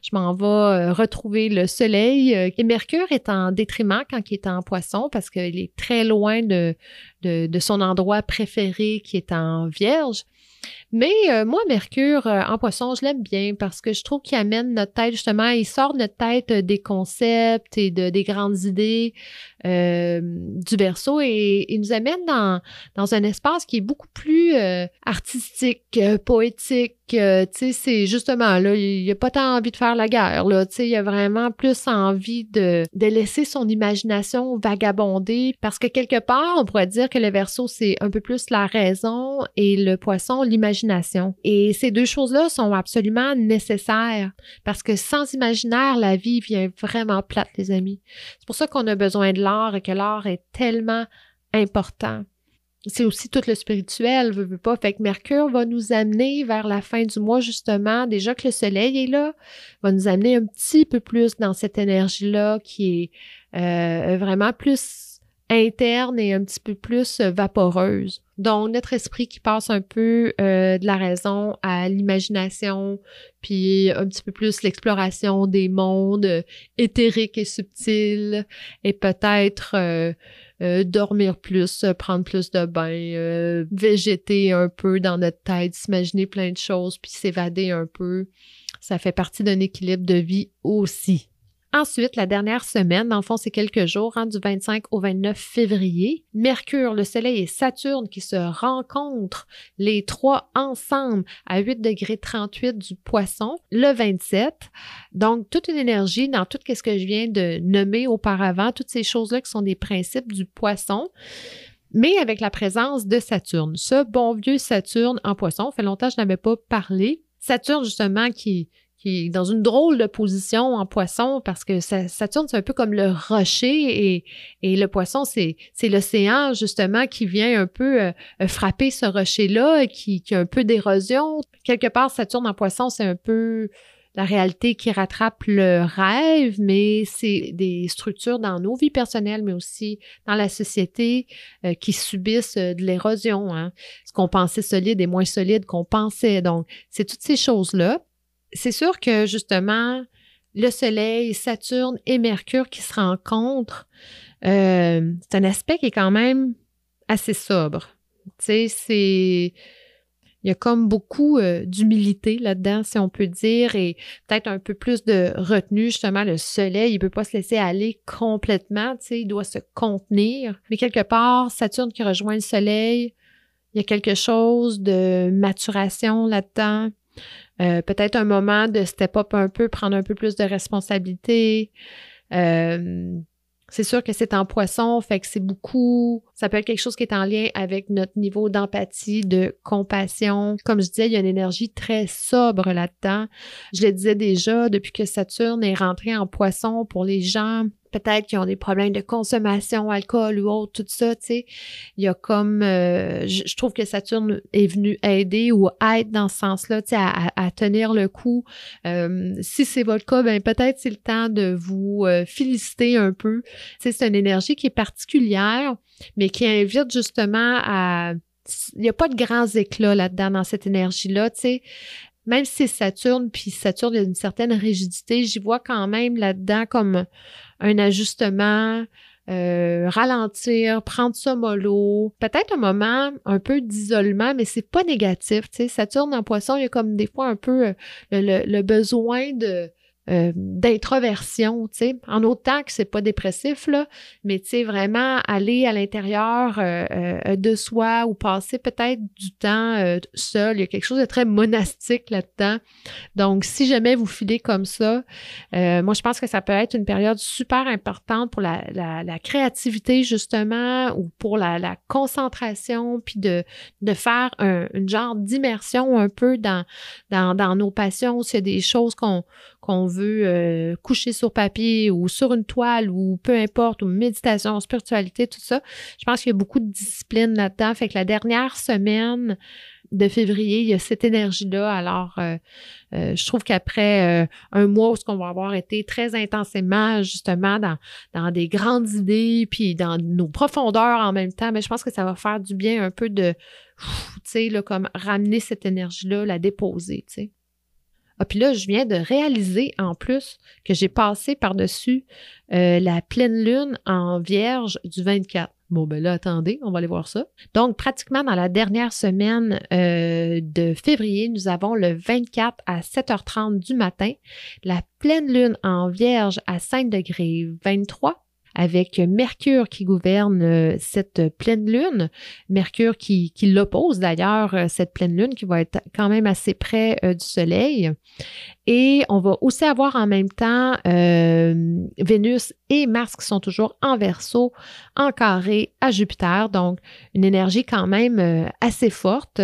A: Je m'en vais euh, retrouver le soleil. Euh, et Mercure est en détriment quand il est en poisson parce qu'il est très loin de son endroit préféré qui est en vierge. Mais euh, moi, Mercure euh, en poisson, je l'aime bien parce que je trouve qu'il amène notre tête, justement, il sort notre tête euh, des concepts et de, des grandes idées du verso et il nous amène dans, dans un espace qui est beaucoup plus artistique, poétique, tu sais, c'est justement là, il n'y a pas tant envie de faire la guerre, là, tu sais, il y a vraiment plus envie de, de laisser son imagination vagabonder parce que quelque part, on pourrait dire que le verso, c'est un peu plus la raison et le poisson, l'imagination. Et ces deux choses-là sont absolument nécessaires parce que sans imaginaire, la vie vient vraiment plate, les amis. C'est pour ça qu'on a besoin de l'art et que l'art est tellement important. C'est aussi tout le spirituel, veut, veut pas. Fait que Mercure va nous amener vers la fin du mois, justement, déjà que le soleil est là, va nous amener un petit peu plus dans cette énergie-là qui est euh, vraiment plus interne et un petit peu plus euh, vaporeuse. Donc, notre esprit qui passe un peu euh, de la raison à l'imagination, puis un petit peu plus l'exploration des mondes euh, éthériques et subtils, et peut-être dormir plus, prendre plus de bains, végéter un peu dans notre tête, s'imaginer plein de choses, puis s'évader un peu. Ça fait partie d'un équilibre de vie aussi. Ensuite, la dernière semaine, dans le fond, c'est quelques jours, hein, du 25 au 29 février, Mercure, le Soleil et Saturne qui se rencontrent les trois ensemble à 8 degrés 38 du poisson le 27. Donc, toute une énergie dans tout ce que je viens de nommer auparavant, toutes ces choses-là qui sont des principes du poisson mais avec la présence de Saturne. Ce bon vieux Saturne en poisson, fait longtemps que je n'avais pas parlé. Saturne, justement, qui, qui est dans une drôle de position en poisson parce que Saturne, c'est un peu comme le rocher et, et le poisson, c'est, c'est l'océan justement qui vient un peu euh, frapper ce rocher-là, qui, qui a un peu d'érosion. Quelque part, Saturne en poisson, c'est un peu la réalité qui rattrape le rêve, mais c'est des structures dans nos vies personnelles, mais aussi dans la société euh, qui subissent euh, de l'érosion. Hein. Ce qu'on pensait solide est moins solide qu'on pensait. Donc, c'est toutes ces choses-là c'est sûr que justement, le Soleil, Saturne et Mercure qui se rencontrent, euh, c'est un aspect qui est quand même assez sobre. Tu sais, c'est. Il y a comme beaucoup euh, d'humilité là-dedans, si on peut dire, et peut-être un peu plus de retenue. Justement, le soleil, il ne peut pas se laisser aller complètement, tu sais, il doit se contenir. Mais quelque part, Saturne qui rejoint le soleil, il y a quelque chose de maturation là-dedans. Euh, peut-être un moment de step up un peu, prendre un peu plus de responsabilité. Euh, c'est sûr que c'est en poisson, fait que c'est beaucoup, ça peut être quelque chose qui est en lien avec notre niveau d'empathie, de compassion. Comme je disais, il y a une énergie très sobre là-dedans. Je le disais déjà, depuis que Saturne est rentré en poisson pour les gens peut-être qui ont des problèmes de consommation, alcool ou autre, tout ça, tu sais. Il y a comme, euh, je, trouve que Saturne est venu aider ou être dans ce sens-là, tu sais, à, tenir le coup. Euh, si c'est votre cas, ben peut-être c'est le temps de vous euh, féliciter un peu. Tu sais, c'est une énergie qui est particulière, mais qui invite justement à il n'y a pas de grands éclats là-dedans, dans cette énergie-là, tu sais même si c'est Saturne, puis Saturne a une certaine rigidité, j'y vois quand même là-dedans comme un ajustement, euh, ralentir, prendre ça mollo, peut-être un moment un peu d'isolement, mais c'est pas négatif. Tu sais, Saturne en poisson, il y a comme des fois un peu euh, le besoin de euh, d'introversion, tu sais, en autant que c'est pas dépressif, mais tu sais, vraiment aller à l'intérieur euh, euh, de soi ou passer peut-être du temps seul. Il y a quelque chose de très monastique là-dedans. Donc, si jamais vous filez comme ça, moi, je pense que ça peut être une période super importante pour la, créativité, justement, ou pour la, concentration, puis de, faire un, genre d'immersion un peu dans, dans, dans nos passions, s'il y des choses qu'on qu'on veut euh, coucher sur papier ou sur une toile ou peu importe, ou méditation, spiritualité, tout ça. Je pense qu'il y a beaucoup de discipline là-dedans. Fait que la dernière semaine de février, il y a cette énergie-là. Alors, euh, euh, je trouve qu'après un mois où ce qu'on va avoir été très intensément, justement, dans, dans des grandes idées, puis dans nos profondeurs en même temps, mais je pense que ça va faire du bien un peu de, tu sais, comme ramener cette énergie-là, la déposer, tu sais. Ah, puis là, je viens de réaliser en plus que j'ai passé par-dessus euh, la pleine lune en vierge du 24. Bon, ben là, attendez, on va aller voir ça. Donc, pratiquement dans la dernière semaine euh, de février, nous avons le 24 à 7h30 du matin, la pleine lune en vierge à 5 degrés 23 avec Mercure qui gouverne euh, cette pleine lune, Mercure qui, l'oppose d'ailleurs, euh, cette pleine lune qui va être quand même assez près euh, du Soleil. Et on va aussi avoir en même temps Vénus et Mars qui sont toujours en verso, en carré à Jupiter, donc une énergie quand même assez forte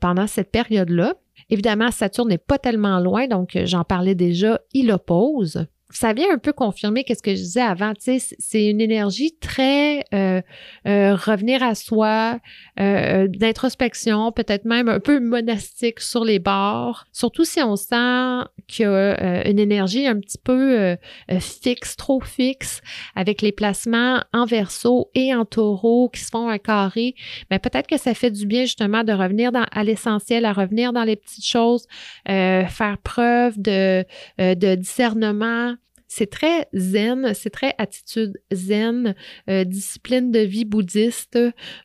A: pendant cette période-là. Évidemment, Saturne n'est pas tellement loin, donc j'en parlais déjà, il oppose ça vient un peu confirmer qu'est-ce que je disais avant. C'est une énergie très euh, euh, revenir à soi, euh, d'introspection, peut-être même un peu monastique sur les bords. Surtout si on sent qu'il y a une énergie un petit peu fixe, trop fixe, avec les placements en verso et en taureau qui se font un carré. Mais ben, peut-être que ça fait du bien justement de revenir dans, à l'essentiel, à revenir dans les petites choses, faire preuve de, de discernement c'est très zen, c'est très attitude zen, euh, discipline de vie bouddhiste,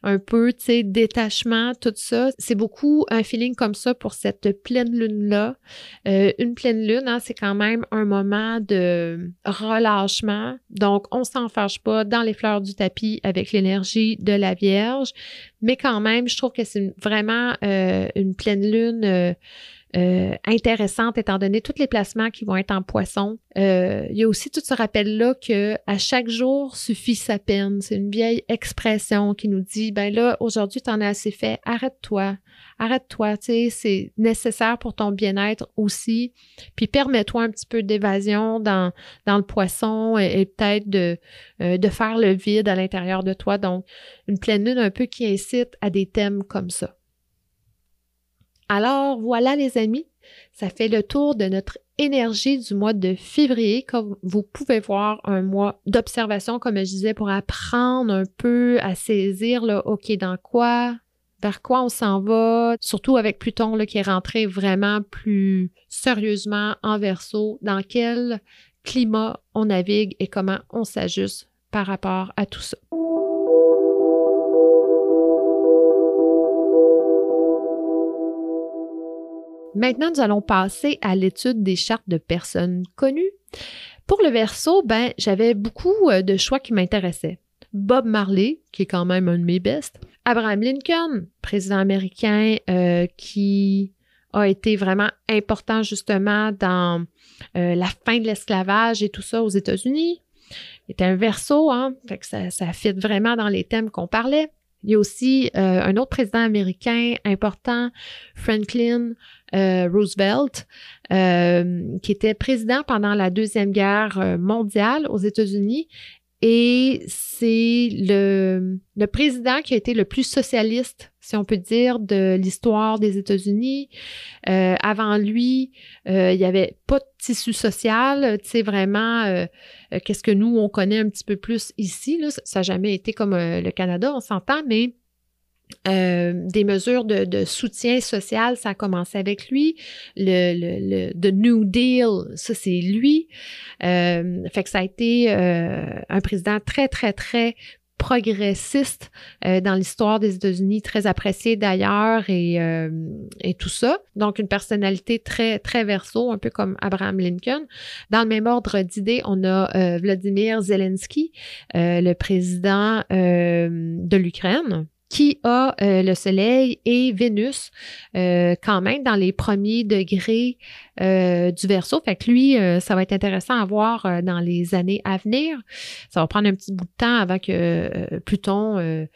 A: un peu, tu sais, détachement, tout ça. C'est beaucoup un feeling comme ça pour cette pleine lune-là. Euh, une pleine lune, hein, c'est quand même un moment de relâchement. Donc, on s'en fâche pas dans les fleurs du tapis avec l'énergie de la Vierge. Mais quand même, je trouve que c'est vraiment euh, une pleine lune euh, intéressante étant donné tous les placements qui vont être en poisson. Euh, il y a aussi tout ce rappel-là que à chaque jour suffit sa peine. C'est une vieille expression qui nous dit, ben là, aujourd'hui, tu en as assez fait, arrête-toi. Arrête-toi, tu sais, c'est nécessaire pour ton bien-être aussi. Puis permets-toi un petit peu d'évasion dans, le poisson et, peut-être de, euh, de faire le vide à l'intérieur de toi. Donc, une pleine lune un peu qui incite à des thèmes comme ça. Alors voilà les amis, ça fait le tour de notre énergie du mois de février. Comme vous pouvez voir, un mois d'observation, comme je disais, pour apprendre un peu à saisir, le OK, dans quoi, vers quoi on s'en va, surtout avec Pluton là, qui est rentré vraiment plus sérieusement en verso, dans quel climat on navigue et comment on s'ajuste par rapport à tout ça. Maintenant, nous allons passer à l'étude des chartes de personnes connues. Pour le verso, ben, j'avais beaucoup euh, de choix qui m'intéressaient. Bob Marley, qui est quand même un de mes bestes. Abraham Lincoln, président américain euh, qui a été vraiment important justement dans euh, la fin de l'esclavage et tout ça aux États-Unis. Il un verso, hein, fait ça, ça fit vraiment dans les thèmes qu'on parlait. Il y a aussi euh, un autre président américain important, Franklin euh, Roosevelt, euh, qui était président pendant la Deuxième Guerre mondiale aux États-Unis. Et c'est le, le président qui a été le plus socialiste si on peut dire, de l'histoire des États-Unis. Euh, avant lui, euh, il n'y avait pas de tissu social, tu sais, vraiment, euh, qu'est-ce que nous, on connaît un petit peu plus ici. Là, ça n'a jamais été comme le Canada, on s'entend, mais des mesures de, soutien social, ça a commencé avec lui. Le, le, le New Deal, ça c'est lui. fait que ça a été un président très, très, très progressiste euh, dans l'histoire des États-Unis, très apprécié d'ailleurs et, euh, et, tout ça. Donc, une personnalité très, très verso, un peu comme Abraham Lincoln. Dans le même ordre d'idées, on a euh, Vladimir Zelensky, le président de l'Ukraine qui a euh, le Soleil et Vénus euh, quand même dans les premiers degrés euh, du verso. Fait que lui, ça va être intéressant à voir dans les années à venir. Ça va prendre un petit bout de temps avant que Pluton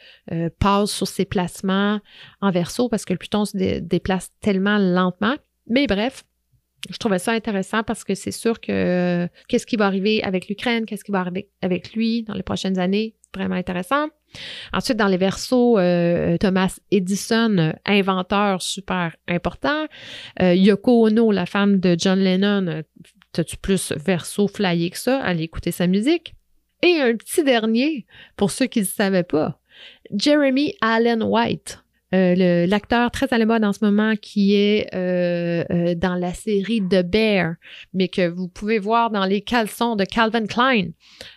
A: passe sur ses placements en verso parce que le Pluton se déplace tellement lentement. Mais bref, je trouvais ça intéressant parce que c'est sûr que qu'est-ce qui va arriver avec l'Ukraine, qu'est-ce qui va arriver avec lui dans les prochaines années, vraiment intéressant. Ensuite, dans les versos, euh, Thomas Edison, inventeur super important. Euh, Yoko Ono, la femme de John Lennon, euh, t'as-tu plus verso flyé que ça? Allez écouter sa musique. Et un petit dernier, pour ceux qui ne savaient pas, Jeremy Allen White. l'acteur très à la mode en ce moment qui est dans la série The Bear, mais que vous pouvez voir dans les caleçons de Calvin Klein.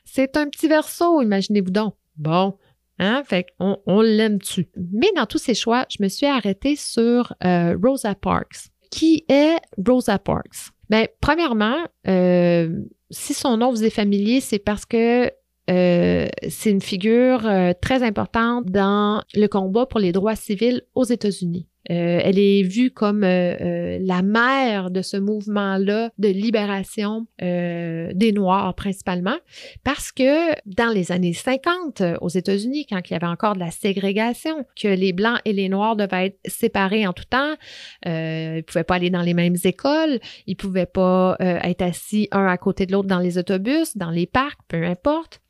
A: C'est un petit verso, imaginez-vous donc. Bon, Hein? Fait qu'on on, l'aime dessus. Mais dans tous ces choix, je me suis arrêtée sur euh, Rosa Parks. Qui est Rosa Parks? Bien, premièrement, euh, si son nom vous est familier, c'est parce que euh, c'est une figure très importante dans le combat pour les droits civils aux États-Unis. Euh, elle est vue comme euh, euh, la mère de ce mouvement-là de libération des Noirs principalement, parce que dans les années 50 aux États-Unis, quand il y avait encore de la ségrégation, que les Blancs et les Noirs devaient être séparés en tout temps, ils pouvaient pas aller dans les mêmes écoles, ils pouvaient pas être assis un à côté de l'autre dans les autobus, dans les parcs, peu importe.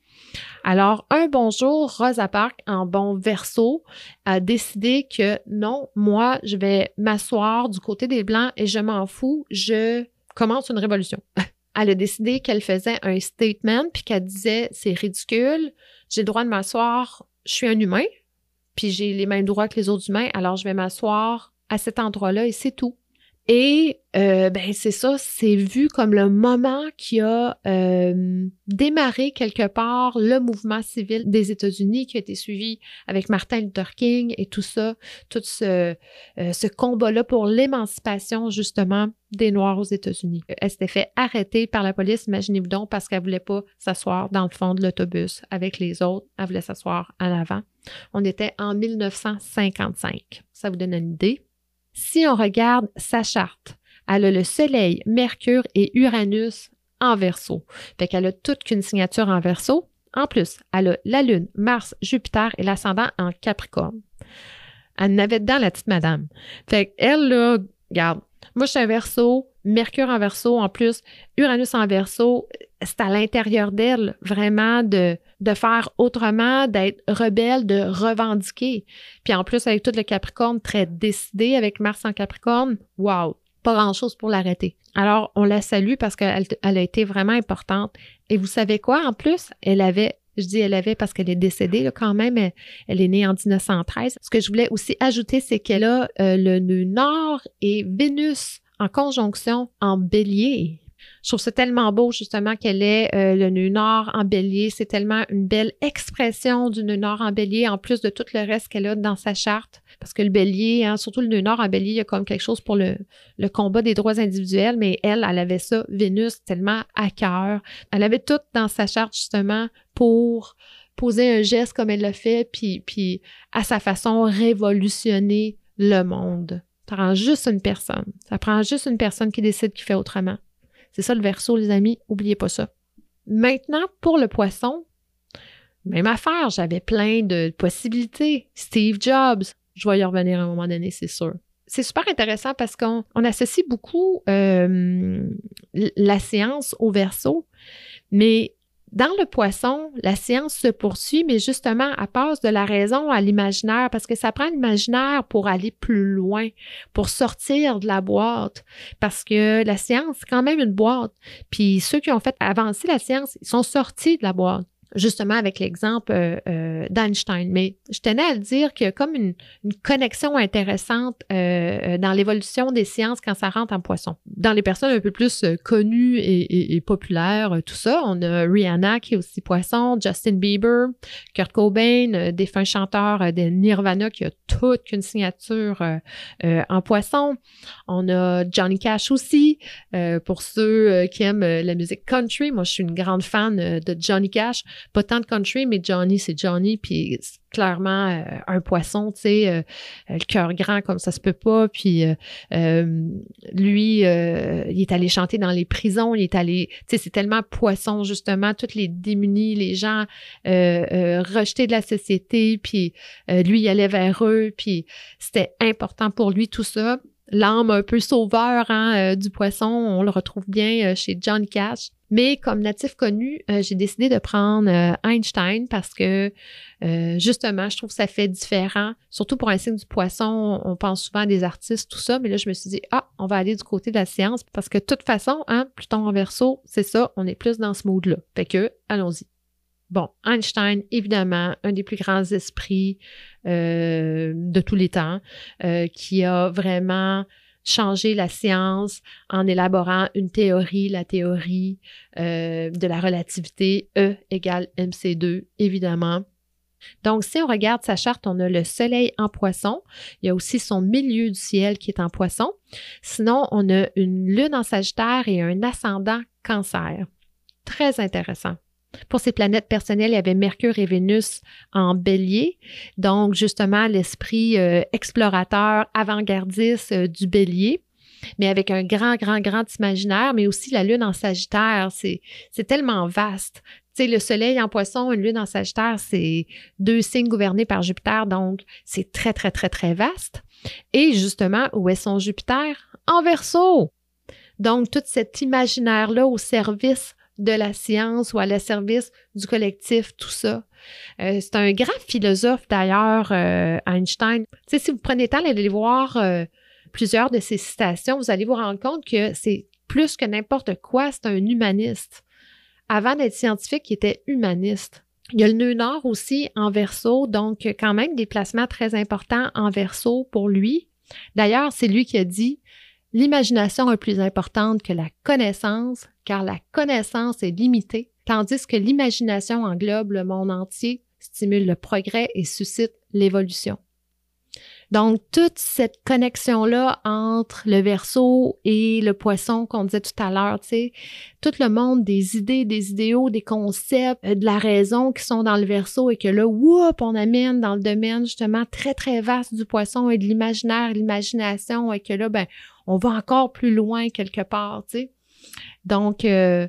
A: Alors, un bonjour, Rosa Parks, en bon verso, a décidé que non, moi, je vais m'asseoir du côté des Blancs et je m'en fous, je commence une révolution. Elle a décidé qu'elle faisait un statement puis qu'elle disait c'est ridicule, j'ai le droit de m'asseoir, je suis un humain, puis j'ai les mêmes droits que les autres humains, alors je vais m'asseoir à cet endroit-là et c'est tout. Et euh, ben c'est ça, c'est vu comme le moment qui a euh, démarré quelque part le mouvement civil des États-Unis qui a été suivi avec Martin Luther King et tout ça, tout ce, euh, ce combat-là pour l'émancipation justement des Noirs aux États-Unis. Elle s'était fait arrêter par la police, imaginez-vous donc, parce qu'elle voulait pas s'asseoir dans le fond de l'autobus avec les autres, elle voulait s'asseoir en avant. On était en 1955. Ça vous donne une idée. Si on regarde sa charte, elle a le Soleil, Mercure et Uranus en verso. Fait qu'elle a toute qu'une signature en verso. En plus, elle a la Lune, Mars, Jupiter et l'ascendant en Capricorne. Elle n'avait dedans la petite madame. Fait qu'elle, là, regarde, moi, je suis un verso, Mercure en verso en plus, Uranus en verso, c'est à l'intérieur d'elle vraiment de, de faire autrement, d'être rebelle, de revendiquer. Puis en plus, avec tout le Capricorne très décidé, avec Mars en Capricorne, wow, pas grand-chose pour l'arrêter. Alors, on la salue parce qu'elle elle a été vraiment importante. Et vous savez quoi, en plus, elle avait je dis elle avait parce qu'elle est décédée quand même. Elle, est née en 1913. Ce que je voulais aussi ajouter, c'est qu'elle a euh, le nœud nord et Vénus en conjonction en bélier. Je trouve ça tellement beau justement qu'elle ait euh, le nœud nord en bélier. C'est tellement une belle expression du nœud nord en bélier en plus de tout le reste qu'elle a dans sa charte. Parce que le bélier, hein, surtout le nœud nord en bélier, il y a comme quelque chose pour le, le combat des droits individuels, mais elle, elle avait ça, Vénus, tellement à cœur. Elle avait tout dans sa charte justement pour poser un geste comme elle l'a fait, puis, puis à sa façon révolutionner le monde. Ça prend juste une personne. Ça prend juste une personne qui décide qu'il fait autrement. C'est ça le verso, les amis. Oubliez pas ça. Maintenant, pour le poisson, Même affaire, j'avais plein de possibilités. Steve Jobs, je vais y revenir à un moment donné, c'est sûr. C'est super intéressant parce qu'on associe beaucoup euh, la science au verso, mais dans le poisson, la science se poursuit, mais justement, à passe de la raison à l'imaginaire, parce que ça prend l'imaginaire pour aller plus loin, pour sortir de la boîte, parce que la science, c'est quand même une boîte. Puis ceux qui ont fait avancer la science, ils sont sortis de la boîte justement avec l'exemple euh, euh, d'Einstein. Mais je tenais à le dire qu'il y a comme une, connexion intéressante euh, dans l'évolution des sciences quand ça rentre en poisson. Dans les personnes un peu plus connues et, populaires, tout ça, on a Rihanna qui est aussi poisson, Justin Bieber, Kurt Cobain, défunt chanteur de Nirvana qui a toute une signature en poisson. On a Johnny Cash aussi, pour ceux qui aiment la musique country. Moi, je suis une grande fan de Johnny Cash pas tant de country, mais Johnny, c'est Johnny, puis clairement euh, un poisson, tu sais, euh, euh, le cœur grand comme ça se peut pas. Puis lui, il est allé chanter dans les prisons, il est allé, tu sais, c'est tellement poisson justement, toutes les démunis, les gens rejetés de la société, puis lui, il allait vers eux, puis c'était important pour lui tout ça. L'âme un peu sauveur hein, du poisson, on le retrouve bien chez John Cash. Mais comme natif connu, euh, j'ai décidé de prendre euh, Einstein parce que euh, justement, je trouve que ça fait différent. Surtout pour un signe du poisson, on pense souvent à des artistes, tout ça, mais là, je me suis dit, ah, on va aller du côté de la science parce que de toute façon, hein, Pluton en verso, c'est ça, on est plus dans ce mode-là. Fait que, allons-y. Bon, Einstein, évidemment, un des plus grands esprits de tous les temps, qui a vraiment changer la science en élaborant une théorie, la théorie euh, de la relativité E égale MC2, évidemment. Donc, si on regarde sa charte, on a le Soleil en poisson. Il y a aussi son milieu du ciel qui est en poisson. Sinon, on a une Lune en Sagittaire et un ascendant cancer. Très intéressant. Pour ses planètes personnelles, il y avait Mercure et Vénus en bélier. Donc, justement, l'esprit euh, explorateur, avant-gardiste euh, du bélier mais avec un grand, grand, grand imaginaire, mais aussi la lune en sagittaire. C'est, tellement vaste. Tu sais, le soleil en poisson, une lune en sagittaire, c'est deux signes gouvernés par Jupiter, donc c'est très, très, très, très vaste. Et justement, où est son Jupiter? En verso! Donc, tout cet imaginaire-là au service de la science ou à le service du collectif, tout ça. Euh, c'est un grand philosophe d'ailleurs, euh, Einstein. Si vous prenez le temps d'aller voir euh, plusieurs de ses citations, vous allez vous rendre compte que c'est plus que n'importe quoi, c'est un humaniste. Avant d'être scientifique, il était humaniste. Il y a le nœud nord aussi en verso, donc quand même des placements très importants en verso pour lui. D'ailleurs, c'est lui qui a dit L'imagination est plus importante que la connaissance, car la connaissance est limitée, tandis que l'imagination englobe le monde entier, stimule le progrès et suscite l'évolution. Donc, toute cette connexion-là entre le verso et le poisson qu'on disait tout à l'heure, tu sais, tout le monde des idées, des idéaux, des concepts, euh, de la raison qui sont dans le verso et que là, whoop, on amène dans le domaine justement très, très vaste du poisson et de l'imaginaire, l'imagination et que là, ben, on va encore plus loin quelque part, tu sais. Donc, euh,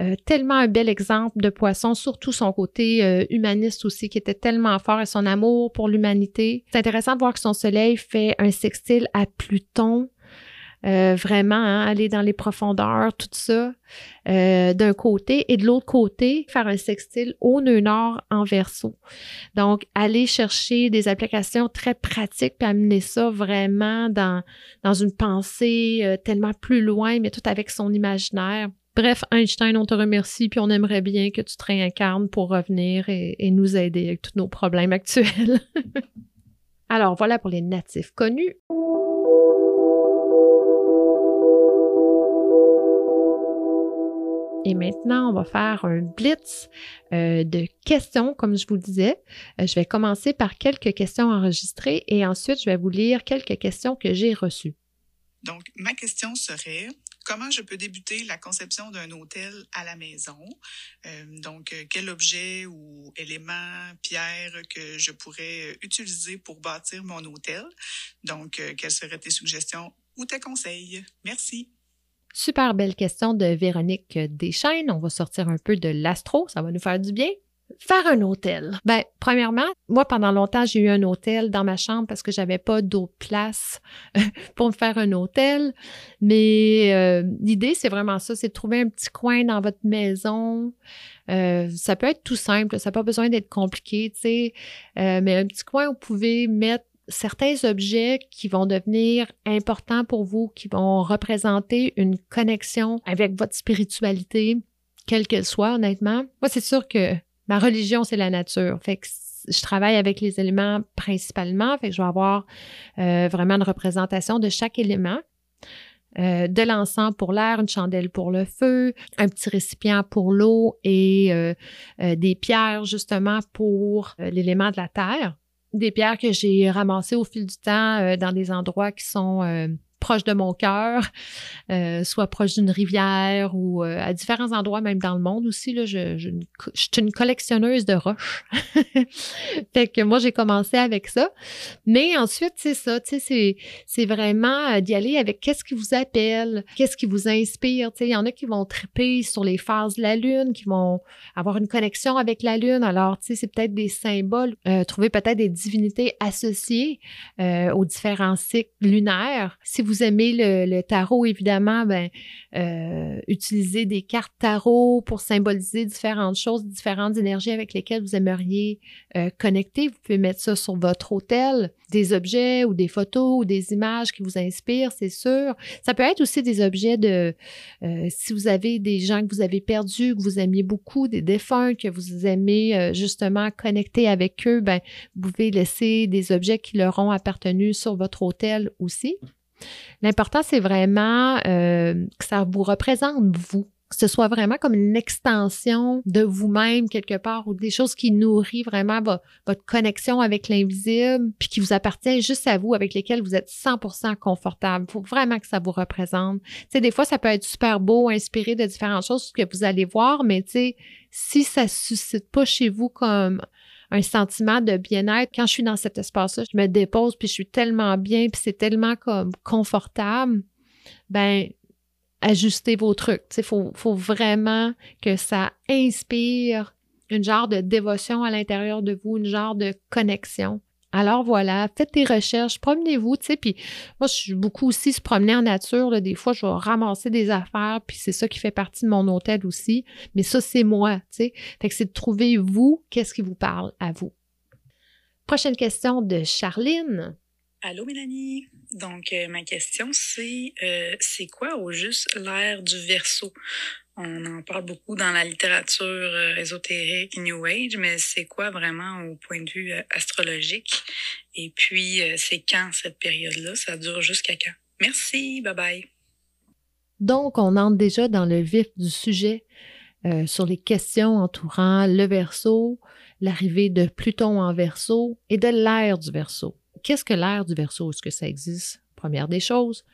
A: euh, tellement un bel exemple de poisson, surtout son côté euh, humaniste aussi, qui était tellement fort et son amour pour l'humanité. C'est intéressant de voir que son soleil fait un sextile à Pluton. Euh, vraiment, hein, aller dans les profondeurs, tout ça, d'un côté, et de l'autre côté, faire un sextile au nœud nord en verso. Donc, aller chercher des applications très pratiques, puis amener ça vraiment dans, dans une pensée tellement plus loin, mais tout avec son imaginaire. Bref, Einstein, on te remercie, puis on aimerait bien que tu te réincarnes pour revenir et, nous aider avec tous nos problèmes actuels. Alors voilà pour les natifs connus. Et maintenant, on va faire un blitz euh, de questions, comme je vous le disais. Euh, je vais commencer par quelques questions enregistrées et ensuite, je vais vous lire quelques questions que j'ai reçues.
B: Donc, ma question serait, comment je peux débuter la conception d'un hôtel à la maison? Euh, donc, quel objet ou élément, pierre que je pourrais utiliser pour bâtir mon hôtel? Donc, quelles seraient tes suggestions ou tes conseils? Merci.
A: Super belle question de Véronique Deschaines. On va sortir un peu de l'astro, ça va nous faire du bien. faire un hôtel. Ben, premièrement, moi, pendant longtemps, j'ai eu un hôtel dans ma chambre parce que j'avais pas d'autre place pour me faire un hôtel. Mais euh, l'idée, c'est vraiment ça, c'est de trouver un petit coin dans votre maison. Euh, ça peut être tout simple, ça n'a pas besoin d'être compliqué, tu sais, euh, mais un petit coin où vous pouvez mettre certains objets qui vont devenir importants pour vous, qui vont représenter une connexion avec votre spiritualité, quelle qu'elle soit, honnêtement. Moi, c'est sûr que ma religion, c'est la nature. Je travaille avec les éléments principalement, je vais avoir euh, vraiment une représentation de chaque élément. Euh, de l'encens pour l'air, une chandelle pour le feu, un petit récipient pour l'eau et euh, des pierres justement pour l'élément de la terre. Des pierres que j'ai ramassées au fil du temps dans des endroits qui sont proche de mon cœur, euh, soit proche d'une rivière ou euh, à différents endroits, même dans le monde aussi. Là, je, je, suis une collectionneuse de roches. fait que moi, j'ai commencé avec ça. Mais ensuite, c'est ça, sais, c'est vraiment euh, d'y aller avec qu'est-ce qui vous appelle, qu'est-ce qui vous inspire. Il y en a qui vont triper sur les phases de la Lune, qui vont avoir une connexion avec la Lune. Alors, c'est peut-être des symboles, trouver peut-être des divinités associées aux différents cycles lunaires. Si vous aimez le, tarot, évidemment, ben, euh, utilisez des cartes tarot pour symboliser différentes choses, différentes énergies avec lesquelles vous aimeriez euh, connecter. Vous pouvez mettre ça sur votre hôtel, des objets ou des photos ou des images qui vous inspirent, c'est sûr. Ça peut être aussi des objets de, euh, si vous avez des gens que vous avez perdus, que vous aimiez beaucoup, des défunts que vous aimez justement connecter avec eux, ben, vous pouvez laisser des objets qui leur ont appartenu sur votre hôtel aussi. L'important, c'est vraiment euh, que ça vous représente vous, que ce soit vraiment comme une extension de vous-même quelque part ou des choses qui nourrissent vraiment votre connexion avec l'invisible, puis qui vous appartient juste à vous, avec lesquelles vous êtes 100% confortable. Il faut vraiment que ça vous représente. Tu sais, des fois, ça peut être super beau, inspiré de différentes choses que vous allez voir, mais tu sais, si ça suscite pas chez vous comme un sentiment de bien-être. Quand je suis dans cet espace-là, je me dépose, puis je suis tellement bien, puis c'est tellement comme confortable. Ben, ajustez vos trucs. Il faut, faut vraiment que ça inspire une genre de dévotion à l'intérieur de vous, une genre de connexion. Alors voilà, faites des recherches, promenez-vous, tu sais, puis moi, je suis beaucoup aussi se promener en nature, des fois, je vais ramasser des affaires, puis c'est ça qui fait partie de mon hôtel aussi, mais ça, c'est moi, tu sais. Fait c'est de trouver, vous, qu'est-ce qui vous parle à vous. Prochaine question de Charline.
C: Allô, Mélanie. Donc, euh, ma question, c'est euh, c'est quoi au juste l'ère du verso? On en parle beaucoup dans la littérature euh, ésotérique, New Age, mais c'est quoi vraiment au point de vue euh, astrologique? Et puis, euh, c'est quand cette période-là? Ça dure jusqu'à quand? Merci, bye bye.
A: Donc, on entre déjà dans le vif du sujet sur les questions entourant le verso, l'arrivée de Pluton en verso et de l'ère du verso. Qu'est-ce que l'ère du verso? Est-ce que ça existe? Première des choses.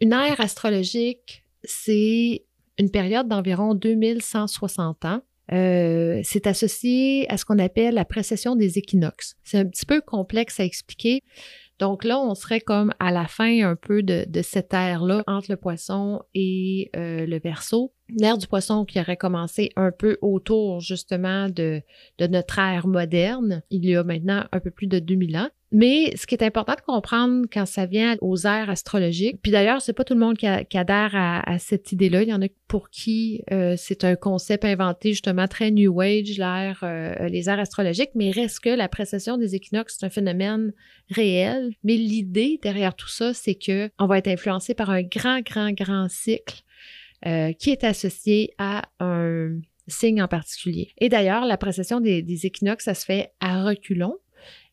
A: Une ère astrologique, c'est une période d'environ 2160 ans. Euh, c'est associé à ce qu'on appelle la précession des équinoxes. C'est un petit peu complexe à expliquer. Donc là, on serait comme à la fin un peu de, cette ère-là entre le poisson et euh, le verso. L'ère du poisson qui aurait commencé un peu autour justement de, de notre ère moderne, il y a maintenant un peu plus de 2000 ans. Mais ce qui est important de comprendre quand ça vient aux aires astrologiques, puis d'ailleurs, c'est pas tout le monde qui, adhère à, cette idée-là. Il y en a pour qui euh, c'est un concept inventé justement très New Age, l'ère, euh, les aires astrologiques, mais reste que la précession des équinoxes, c'est un phénomène réel. Mais l'idée derrière tout ça, c'est que on va être influencé par un grand, grand, grand cycle euh, qui est associé à un signe en particulier. Et d'ailleurs, la précession des, des équinoxes, ça se fait à reculons.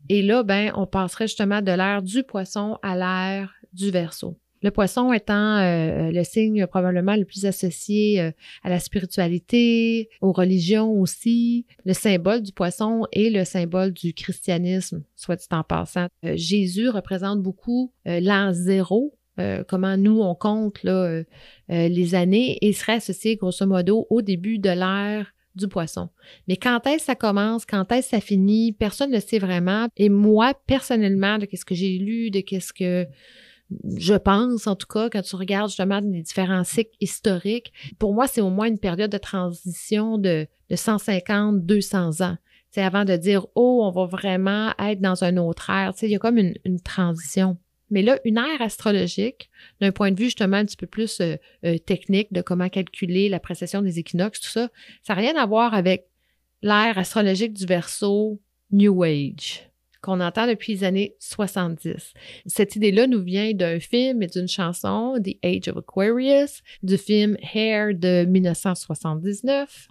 A: Et là, ben, on passerait justement de l'ère du poisson à l'ère du verso. Le poisson étant euh, le signe probablement le plus associé euh, à la spiritualité, aux religions aussi. Le symbole du poisson est le symbole du christianisme, soit dit en passant. Euh, Jésus représente beaucoup l'an zéro, comment nous on compte là, les années, et serait associé grosso modo au début de l'ère du poisson. Mais quand est-ce que ça commence, quand est-ce que ça finit, personne ne sait vraiment. Et moi, personnellement, de qu'est-ce que j'ai lu, de qu'est-ce que je pense en tout cas, quand tu regardes justement les différents cycles historiques, pour moi, c'est au moins une période de transition de, de 150, 200 ans. C'est avant de dire, oh, on va vraiment être dans un autre ère. Il y a comme une transition. Mais là, une ère astrologique, d'un point de vue justement un petit peu plus euh, euh, technique de comment calculer la précession des équinoxes, tout ça, ça n'a rien à voir avec l'ère astrologique du Verseau New Age qu'on entend depuis les années 70. Cette idée-là nous vient d'un film et d'une chanson, The Age of Aquarius, du film Hair de 1979.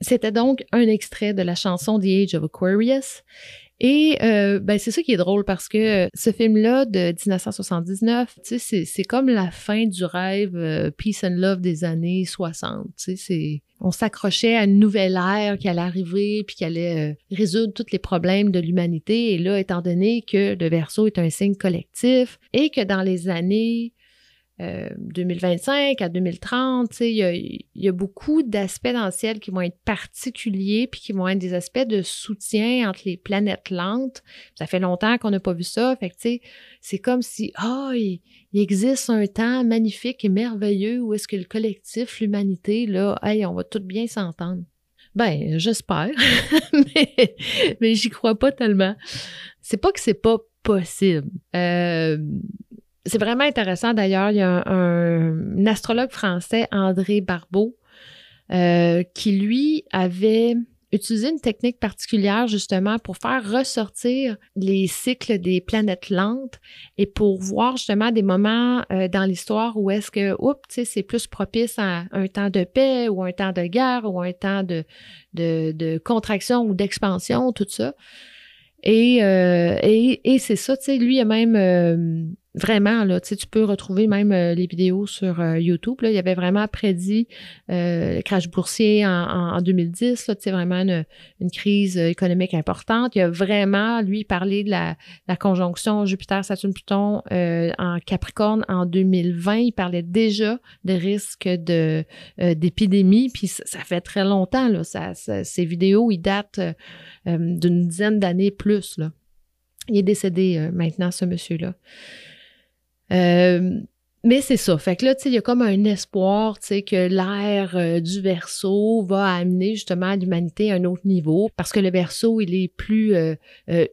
A: C'était donc un extrait de la chanson The Age of Aquarius. Et euh, ben, c'est ça qui est drôle parce que ce film-là de 1979, c'est comme la fin du rêve euh, Peace and Love des années 60. On s'accrochait à une nouvelle ère qui allait arriver puis qui allait euh, résoudre tous les problèmes de l'humanité. Et là, étant donné que le verso est un signe collectif et que dans les années 2025 euh, à 2030, il y a, beaucoup d'aspects dans le ciel qui vont être particuliers puis qui vont être des aspects de soutien entre les planètes lentes. Ça fait longtemps qu'on n'a pas vu ça. Fait c'est comme si, ah, il, existe un temps magnifique et merveilleux où est-ce que le collectif, l'humanité, là, hey, on va tout bien s'entendre. Ben, j'espère, mais, mais j'y crois pas tellement. C'est pas que c'est pas possible. Euh, c'est vraiment intéressant d'ailleurs. Il y a un, astrologue français, André Barbeau, euh, qui lui avait utilisé une technique particulière justement pour faire ressortir les cycles des planètes lentes et pour voir justement des moments euh, dans l'histoire où est-ce que, oups, c'est plus propice à un temps de paix ou un temps de guerre ou un temps de, de, contraction ou d'expansion, tout ça. Et, euh, et, et c'est ça, tu sais, lui a même Vraiment, là, tu peux retrouver même euh, les vidéos sur euh, YouTube. Là, il avait vraiment prédit euh, le crash boursier en, en, 2010, là, vraiment une, une, crise économique importante. Il a vraiment, lui, parlé de la, la conjonction Jupiter-Saturne-Pluton en Capricorne en 2020. Il parlait déjà des risques de, d'épidémie, puis ça, fait très longtemps. Là, ces vidéos, ils datent d'une dizaine d'années plus. Là. Il est décédé maintenant, ce monsieur-là. Euh, mais c'est ça. Fait que là, tu sais, il y a comme un espoir, tu sais, que l'ère euh, du verso va amener justement l'humanité à un autre niveau parce que le verso, il est plus euh,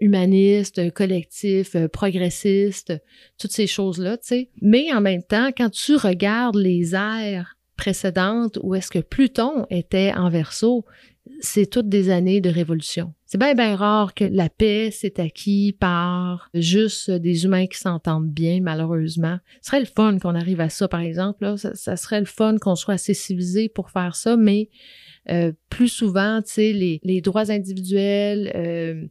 A: humaniste, collectif, progressiste, toutes ces choses-là, tu sais. Mais en même temps, quand tu regardes les ères précédentes où est-ce que Pluton était en verso, c'est toutes des années de révolution. C'est bien, bien rare que la paix s'est acquis par juste des humains qui s'entendent bien, malheureusement. Ce serait le fun qu'on arrive à ça, par exemple. Ça, serait le fun qu'on soit assez civilisé pour faire ça, mais euh, plus souvent, tu sais, les, droits individuels, euh,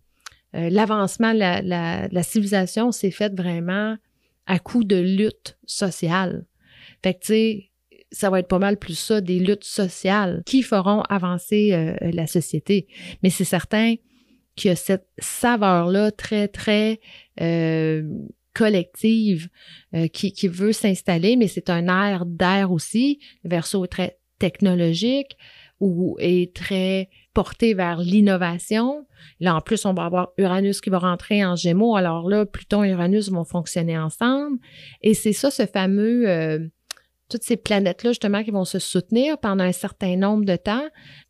A: euh, l'avancement de la, la, la civilisation s'est fait vraiment à coup de lutte sociale. Fait que, tu sais, ça va être pas mal plus ça, des luttes sociales qui feront avancer euh, la société. Mais c'est certain qu'il y a cette saveur-là très, très euh, collective euh, qui, qui, veut s'installer, mais c'est un air d'air aussi. Verso très technologique ou est très porté vers l'innovation. Là, en plus, on va avoir Uranus qui va rentrer en Gémeaux. Alors là, Pluton et Uranus vont fonctionner ensemble. Et c'est ça, ce fameux toutes ces planètes-là, justement, qui vont se soutenir pendant un certain nombre de temps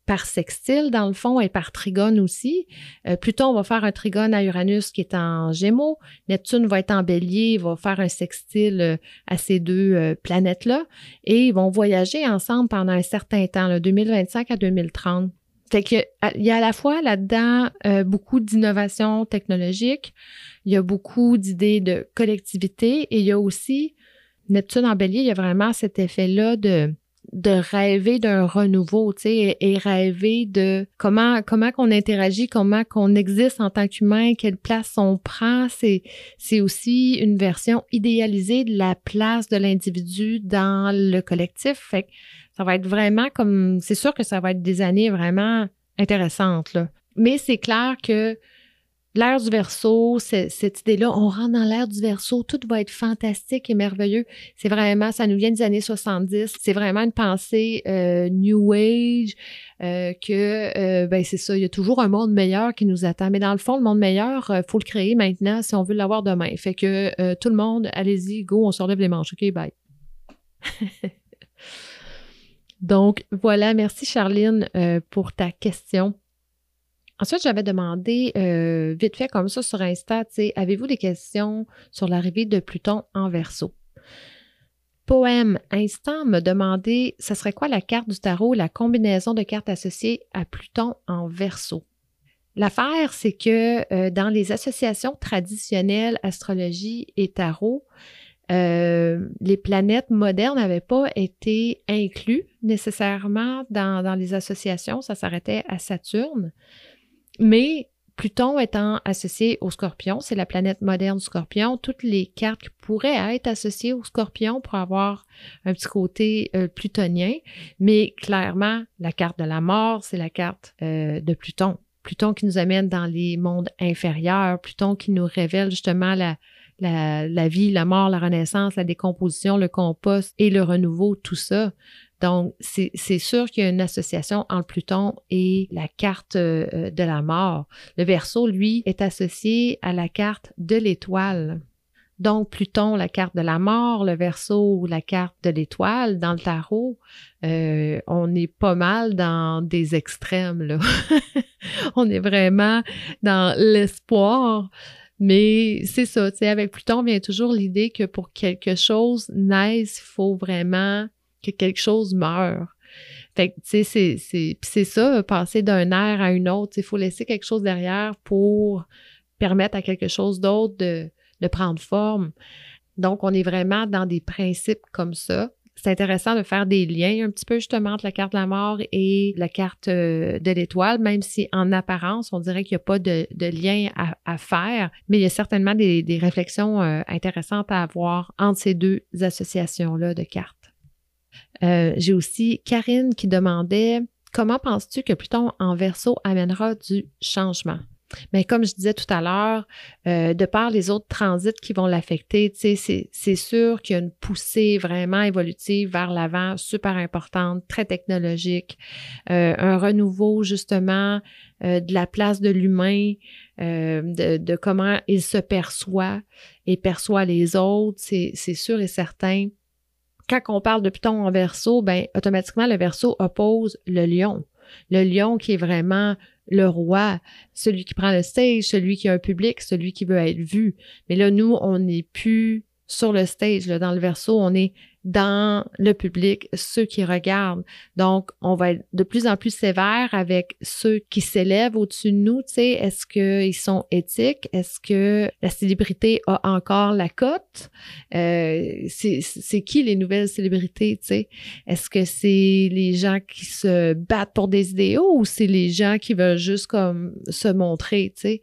A: par sextile, dans le fond, et par trigone aussi. Euh, Pluton va faire un trigone à Uranus qui est en Gémeaux. Neptune va être en Bélier, il va faire un sextile euh, à ces deux euh, planètes-là. Et ils vont voyager ensemble pendant un certain temps, là, 2025 à 2030. Fait qu'il y a à la fois là-dedans beaucoup d'innovation technologique, il y a beaucoup d'idées de collectivité et il y a aussi Neptune en bélier, il y a vraiment cet effet-là de de rêver d'un renouveau, tu sais, et, rêver de comment comment qu'on interagit, comment qu'on existe en tant qu'humain, quelle place on prend, c'est c'est aussi une version idéalisée de la place de l'individu dans le collectif. Fait que ça va être vraiment comme c'est sûr que ça va être des années vraiment intéressantes là. Mais c'est clair que L'ère du verso, cette idée-là, on rentre dans l'ère du verso, tout va être fantastique et merveilleux. C'est vraiment, ça nous vient des années 70. C'est vraiment une pensée euh, New Age, euh, que euh, ben c'est ça, il y a toujours un monde meilleur qui nous attend. Mais dans le fond, le monde meilleur, il faut le créer maintenant si on veut l'avoir demain. Fait que tout le monde, allez-y, go, on se relève les manches. OK, bye. Donc voilà, merci Charline pour ta question. Ensuite, j'avais demandé euh, vite fait comme ça sur Insta, avez-vous des questions sur l'arrivée de Pluton en verso? Poème Instant me demandait ce serait quoi la carte du tarot, la combinaison de cartes associées à Pluton en verso? L'affaire, c'est que euh, dans les associations traditionnelles astrologie et tarot, euh, les planètes modernes n'avaient pas été inclus nécessairement dans les associations, ça s'arrêtait à Saturne. Mais Pluton étant associé au scorpion, c'est la planète moderne du scorpion, toutes les cartes qui pourraient être associées au scorpion pour avoir un petit côté euh, plutonien, mais clairement, la carte de la mort, c'est la carte euh, de Pluton. Pluton qui nous amène dans les mondes inférieurs, Pluton qui nous révèle justement la, vie, la mort, la renaissance, la décomposition, le compost et le renouveau, tout ça. Donc, c'est sûr qu'il y a une association entre Pluton et la carte euh, de la mort. Le verso, lui, est associé à la carte de l'étoile. Donc, Pluton, la carte de la mort, le verso, la carte de l'étoile. Dans le tarot, euh, on est pas mal dans des extrêmes, là. on est vraiment dans l'espoir. Mais c'est ça, tu sais, avec Pluton vient toujours l'idée que pour quelque chose naisse, il faut vraiment que quelque chose meurt. Fait que, tu sais, c'est ça, passer d'un air à une autre. Il faut laisser quelque chose derrière pour permettre à quelque chose d'autre de, prendre forme. Donc, on est vraiment dans des principes comme ça. C'est intéressant de faire des liens un petit peu justement entre la carte de la mort et la carte euh, de l'étoile, même si en apparence, on dirait qu'il n'y a pas de, de lien à, à, faire, mais il y a certainement des, des réflexions euh, intéressantes à avoir entre ces deux associations-là de cartes. Euh, j'ai aussi Karine qui demandait comment penses-tu que Pluton en verso amènera du changement? Mais comme je disais tout à l'heure, euh, de par les autres transits qui vont l'affecter, c'est sûr qu'il y a une poussée vraiment évolutive vers l'avant, super importante, très technologique, euh, un renouveau justement de la place de l'humain, de, de, comment il se perçoit et perçoit les autres, c'est sûr et certain quand on parle de Python en verso, ben, automatiquement, le verso oppose le lion. Le lion qui est vraiment le roi, celui qui prend le stage, celui qui a un public, celui qui veut être vu. Mais là, nous, on n'est plus sur le stage, là, dans le verso, on est dans le public, ceux qui regardent. Donc, on va être de plus en plus sévère avec ceux qui s'élèvent au-dessus de nous. Tu sais, est-ce qu'ils sont éthiques? Est-ce que la célébrité a encore la cote? Euh, c'est qui les nouvelles célébrités? Tu sais, est-ce que c'est les gens qui se battent pour des idéaux ou c'est les gens qui veulent juste comme se montrer? Tu sais,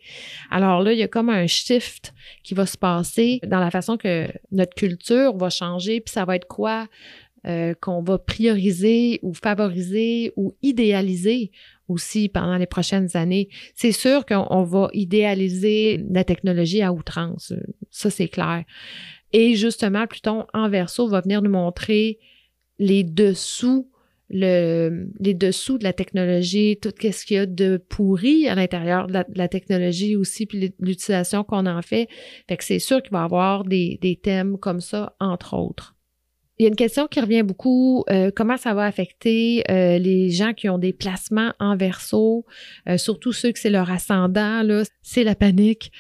A: alors là, il y a comme un shift qui va se passer dans la façon que notre culture va changer, puis ça va être quoi euh, qu'on va prioriser ou favoriser ou idéaliser aussi pendant les prochaines années. C'est sûr qu'on va idéaliser la technologie à outrance, ça c'est clair. Et justement, Pluton en verso va venir nous montrer les dessous le, les dessous de la technologie, tout ce qu'il y a de pourri à l'intérieur de, la, technologie aussi, puis l'utilisation qu'on en fait. Fait que c'est sûr qu'il va y avoir des thèmes comme ça, entre autres. Il y a une question qui revient beaucoup, euh, comment ça va affecter euh, les gens qui ont des placements en verso, euh, surtout ceux que c'est leur ascendant, là, c'est la panique.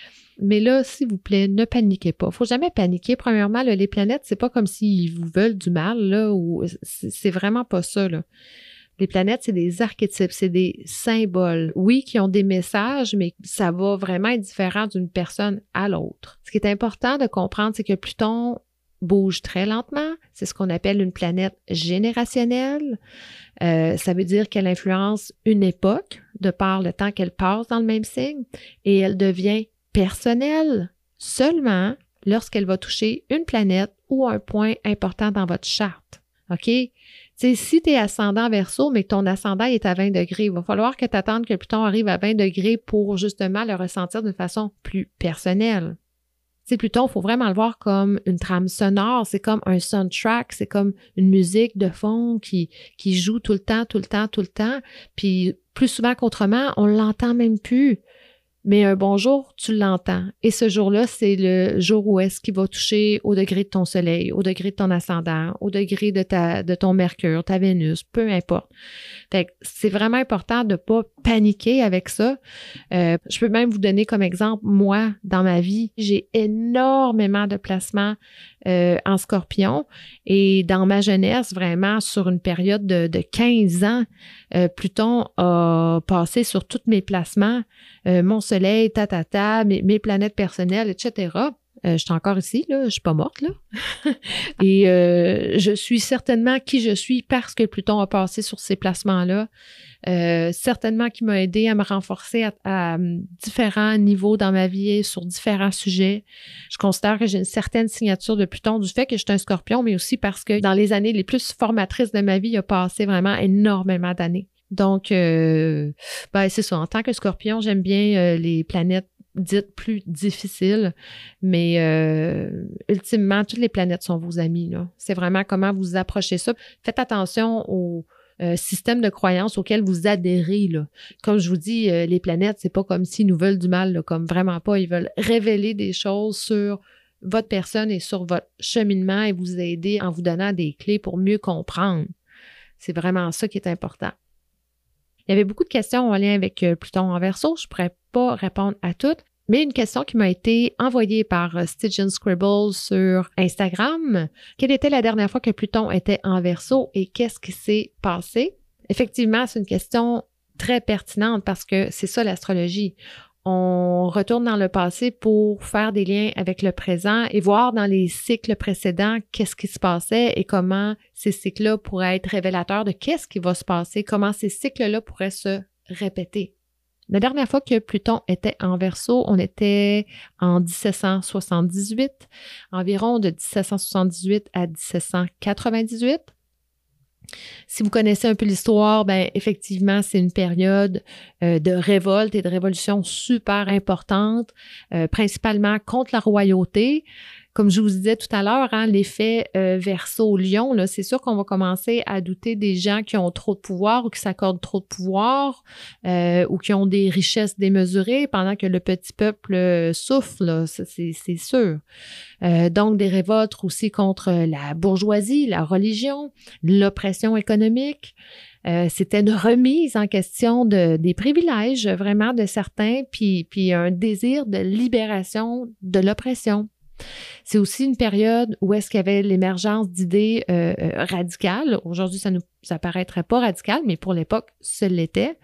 A: Mais là, s'il vous plaît, ne paniquez pas. Faut jamais paniquer. Premièrement, les planètes, c'est pas comme s'ils vous veulent du mal, là, ou c'est vraiment pas ça, là. Les planètes, c'est des archétypes, c'est des symboles. Oui, qui ont des messages, mais ça va vraiment être différent d'une personne à l'autre. Ce qui est important de comprendre, c'est que Pluton bouge très lentement. C'est ce qu'on appelle une planète générationnelle. Euh, ça veut dire qu'elle influence une époque de par le temps qu'elle passe dans le même signe et elle devient personnelle seulement lorsqu'elle va toucher une planète ou un point important dans votre charte. OK? si tu es ascendant verso, mais ton ascendant est à 20 degrés, il va falloir que tu attendes que Pluton arrive à 20 degrés pour justement le ressentir de façon plus personnelle. C'est Pluton, il faut vraiment le voir comme une trame sonore, c'est comme un soundtrack, c'est comme une musique de fond qui, qui joue tout le temps, tout le temps, tout le temps. Puis plus souvent qu'autrement, on l'entend même plus. Mais un bonjour, tu l'entends. Et ce jour-là, c'est le jour où est-ce qu'il va toucher au degré de ton soleil, au degré de ton ascendant, au degré de ta, de ton mercure, ta Vénus, peu importe. C'est vraiment important de pas paniquer avec ça. Euh, je peux même vous donner comme exemple, moi, dans ma vie, j'ai énormément de placements euh, en scorpion. Et dans ma jeunesse, vraiment, sur une période de, de 15 ans, euh, Pluton a passé sur tous mes placements, euh, mon soleil, ta, ta, ta mes planètes personnelles, etc. je suis encore ici, là, je suis pas morte, là. Et je suis certainement qui je suis parce que Pluton a passé sur ces placements-là. Euh, certainement qui m'a aidé à me renforcer à, différents niveaux dans ma vie sur différents sujets. Je considère que j'ai une certaine signature de Pluton du fait que je suis un scorpion, mais aussi parce que dans les années les plus formatrices de ma vie, il a passé vraiment énormément d'années. Donc, euh, ben, c'est ça. En tant que scorpion, j'aime bien euh, les planètes dites plus difficiles, mais ultimement, toutes les planètes sont vos amis. C'est vraiment comment vous approchez ça. Faites attention aux euh, système de croyance auquel vous adhérez. Comme je vous dis, euh, les planètes, c'est pas comme s'ils nous veulent du mal, comme vraiment pas. Ils veulent révéler des choses sur votre personne et sur votre cheminement et vous aider en vous donnant des clés pour mieux comprendre. C'est vraiment ça qui est important. Il y avait beaucoup de questions en lien avec euh, Pluton en verso. Je pourrais pas répondre à toutes, mais une question qui m'a été envoyée par euh, Stitch Scribble sur Instagram. Quelle était la dernière fois que Pluton était en verso et qu'est-ce qui s'est passé? Effectivement, c'est une question très pertinente parce que c'est ça l'astrologie. On retourne dans le passé pour faire des liens avec le présent et voir dans les cycles précédents qu'est-ce qui se passait et comment ces cycles-là pourraient être révélateurs de qu'est-ce qui va se passer, comment ces cycles-là pourraient se répéter. La dernière fois que Pluton était en verso, on était en 1778, environ de 1778 à 1798. Si vous connaissez un peu l'histoire, ben effectivement, c'est une période euh, de révolte et de révolution super importante, euh, principalement contre la royauté comme je vous disais tout à l'heure, hein, l'effet euh, verso-lion, c'est sûr qu'on va commencer à douter des gens qui ont trop de pouvoir ou qui s'accordent trop de pouvoir euh, ou qui ont des richesses démesurées pendant que le petit peuple euh, souffle, c'est sûr. donc, des révoltes aussi contre la bourgeoisie, la religion, l'oppression économique. c'était une remise en question de, des privilèges vraiment de certains, puis un désir de libération de l'oppression. C'est aussi une période où est-ce qu'il y avait l'émergence d'idées euh, euh, radicales. Aujourd'hui, ça ne ça paraîtrait pas radical, mais pour l'époque, ce l'était.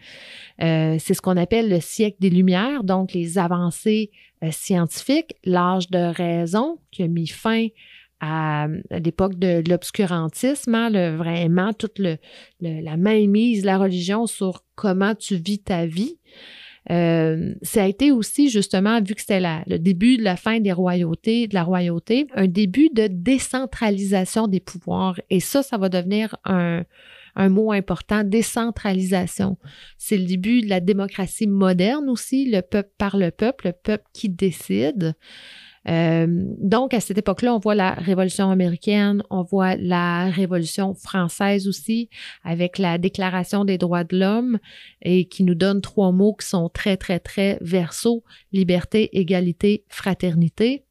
A: Euh, c'est ce qu'on appelle le siècle des Lumières, donc les avancées scientifiques, l'âge de raison qui a mis fin à, l'époque de l'obscurantisme, hein, vraiment toute la mainmise la religion sur comment tu vis ta vie. Euh, ça a été aussi justement, vu que c'était le début de la fin des royautés, de la royauté, un début de décentralisation des pouvoirs. Et ça, ça va devenir un, un mot important, décentralisation. C'est le début de la démocratie moderne aussi, le peuple par le peuple, le peuple qui décide. Euh, donc, à cette époque-là, on voit la Révolution américaine, on voit la Révolution française aussi, avec la Déclaration des droits de l'homme, et qui nous donne trois mots qui sont très, très, très verso, liberté, égalité, fraternité.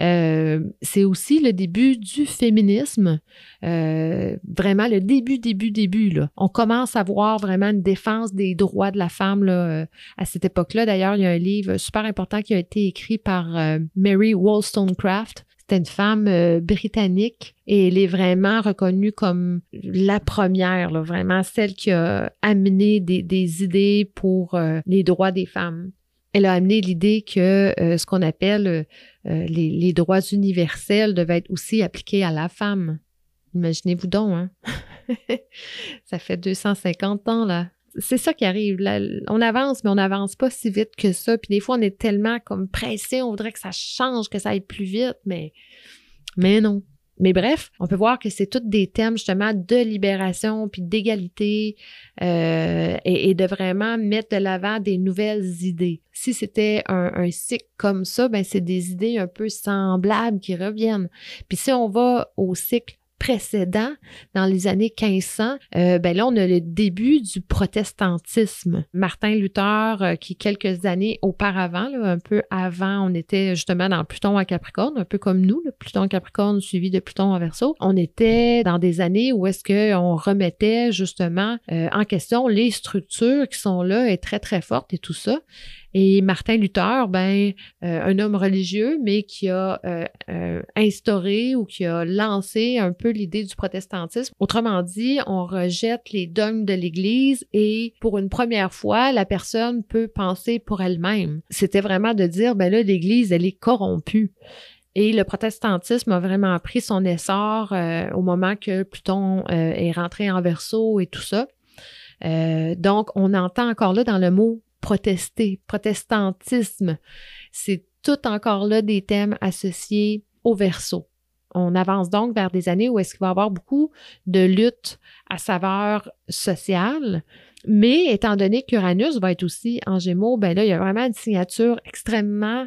A: Euh, c'est aussi le début du féminisme, euh, vraiment le début, début, début. Là. On commence à voir vraiment une défense des droits de la femme là, euh, à cette époque-là. D'ailleurs, il y a un livre super important qui a été écrit par Mary Wollstonecraft. C'était une femme britannique et elle est vraiment reconnue comme la première, vraiment celle qui a amené des idées pour les droits des femmes. Elle a amené l'idée que euh, ce qu'on appelle euh, les, droits universels devaient être aussi appliqués à la femme. Imaginez-vous donc, hein? ça fait 250 ans, là. C'est ça qui arrive. on avance, mais on n'avance pas si vite que ça. Puis des fois, on est tellement comme pressé, on voudrait que ça change, que ça aille plus vite, mais, mais non. Mais bref, on peut voir que c'est tous des thèmes justement de libération puis d'égalité euh, et, de vraiment mettre de l'avant des nouvelles idées. Si c'était un, cycle comme ça, ben c'est des idées un peu semblables qui reviennent. Puis si on va au cycle précédent, dans les années 1500, euh, ben là, on a le début du protestantisme. Martin Luther, euh, qui quelques années auparavant, un peu avant, on était justement dans Pluton à Capricorne, un peu comme nous, le Pluton à Capricorne suivi de Pluton en Verseau. On était dans des années où est-ce qu'on remettait justement euh, en question les structures qui sont là et très, très fortes et tout ça. Et Martin Luther, ben, euh, un homme religieux, mais qui a euh, euh, instauré ou qui a lancé un peu l'idée du protestantisme. Autrement dit, on rejette les dogmes de l'Église et pour une première fois, la personne peut penser pour elle-même. C'était vraiment de dire, ben là, l'Église, elle est corrompue. Et le protestantisme a vraiment pris son essor au moment que Pluton est rentré en verso et tout ça. donc, on entend encore là dans le mot protester, protestantisme. C'est tout encore là des thèmes associés au verso. On avance donc vers des années où est-ce qu'il va y avoir beaucoup de luttes à saveur sociale, mais étant donné qu'Uranus va être aussi en Gémeaux, ben là, il y a vraiment une signature extrêmement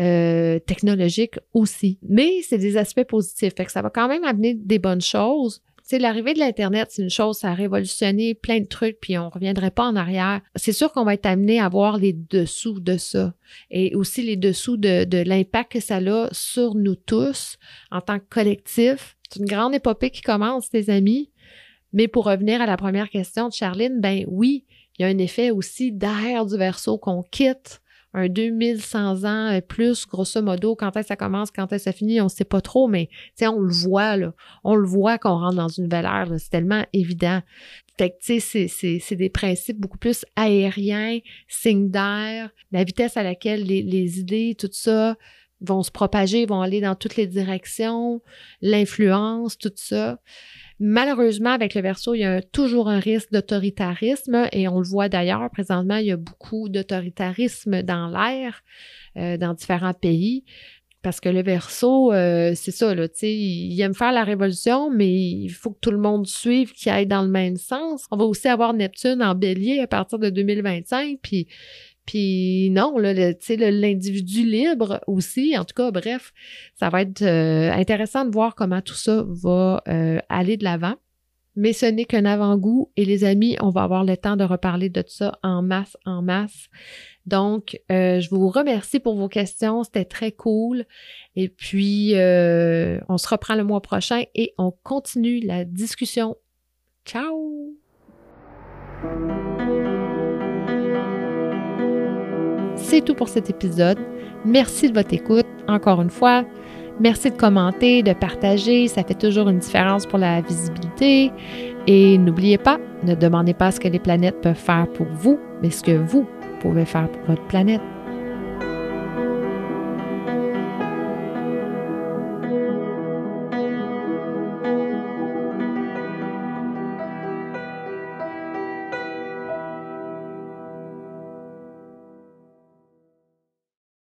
A: euh, technologique aussi. Mais c'est des aspects positifs. Ça va quand même amener des bonnes choses, l'arrivée de l'Internet, c'est une chose, ça a révolutionné plein de trucs, puis on ne reviendrait pas en arrière. C'est sûr qu'on va être amené à voir les dessous de ça et aussi les dessous de, l'impact que ça a sur nous tous en tant que collectif. C'est une grande épopée qui commence, les amis. Mais pour revenir à la première question de Charline, ben oui, il y a un effet aussi d'air du verso qu'on quitte un 2100 ans euh, plus, grosso modo, quand est-ce que ça commence, quand est-ce que ça finit, on ne sait pas trop, mais on le voit, là. On le voit qu'on rentre dans une nouvelle ère, c'est tellement évident. Fait que, tu sais, c'est des principes beaucoup plus aériens, signes d'air, la vitesse à laquelle les, les idées, tout ça, vont se propager, vont aller dans toutes les directions, l'influence, tout ça. Malheureusement, avec le verso, il y a toujours un risque d'autoritarisme et on le voit d'ailleurs, présentement, il y a beaucoup d'autoritarisme dans l'air euh, dans différents pays. Parce que le verso, euh, c'est ça, là, il aime faire la révolution, mais il faut que tout le monde suive, qu'il aille dans le même sens. On va aussi avoir Neptune en bélier à partir de 2025, puis puis non, l'individu libre aussi, en tout cas, bref, ça va être euh, intéressant de voir comment tout ça va euh, aller de l'avant. Mais ce n'est qu'un avant-goût et les amis, on va avoir le temps de reparler de tout ça en masse, en masse. Donc, euh, je vous remercie pour vos questions, c'était très cool. Et puis, on se reprend le mois prochain et on continue la discussion. Ciao! C'est tout pour cet épisode. Merci de votre écoute. Encore une fois, merci de commenter, de partager. Ça fait toujours une différence pour la visibilité. Et n'oubliez pas, ne demandez pas ce que les planètes peuvent faire pour vous, mais ce que vous pouvez faire pour votre planète.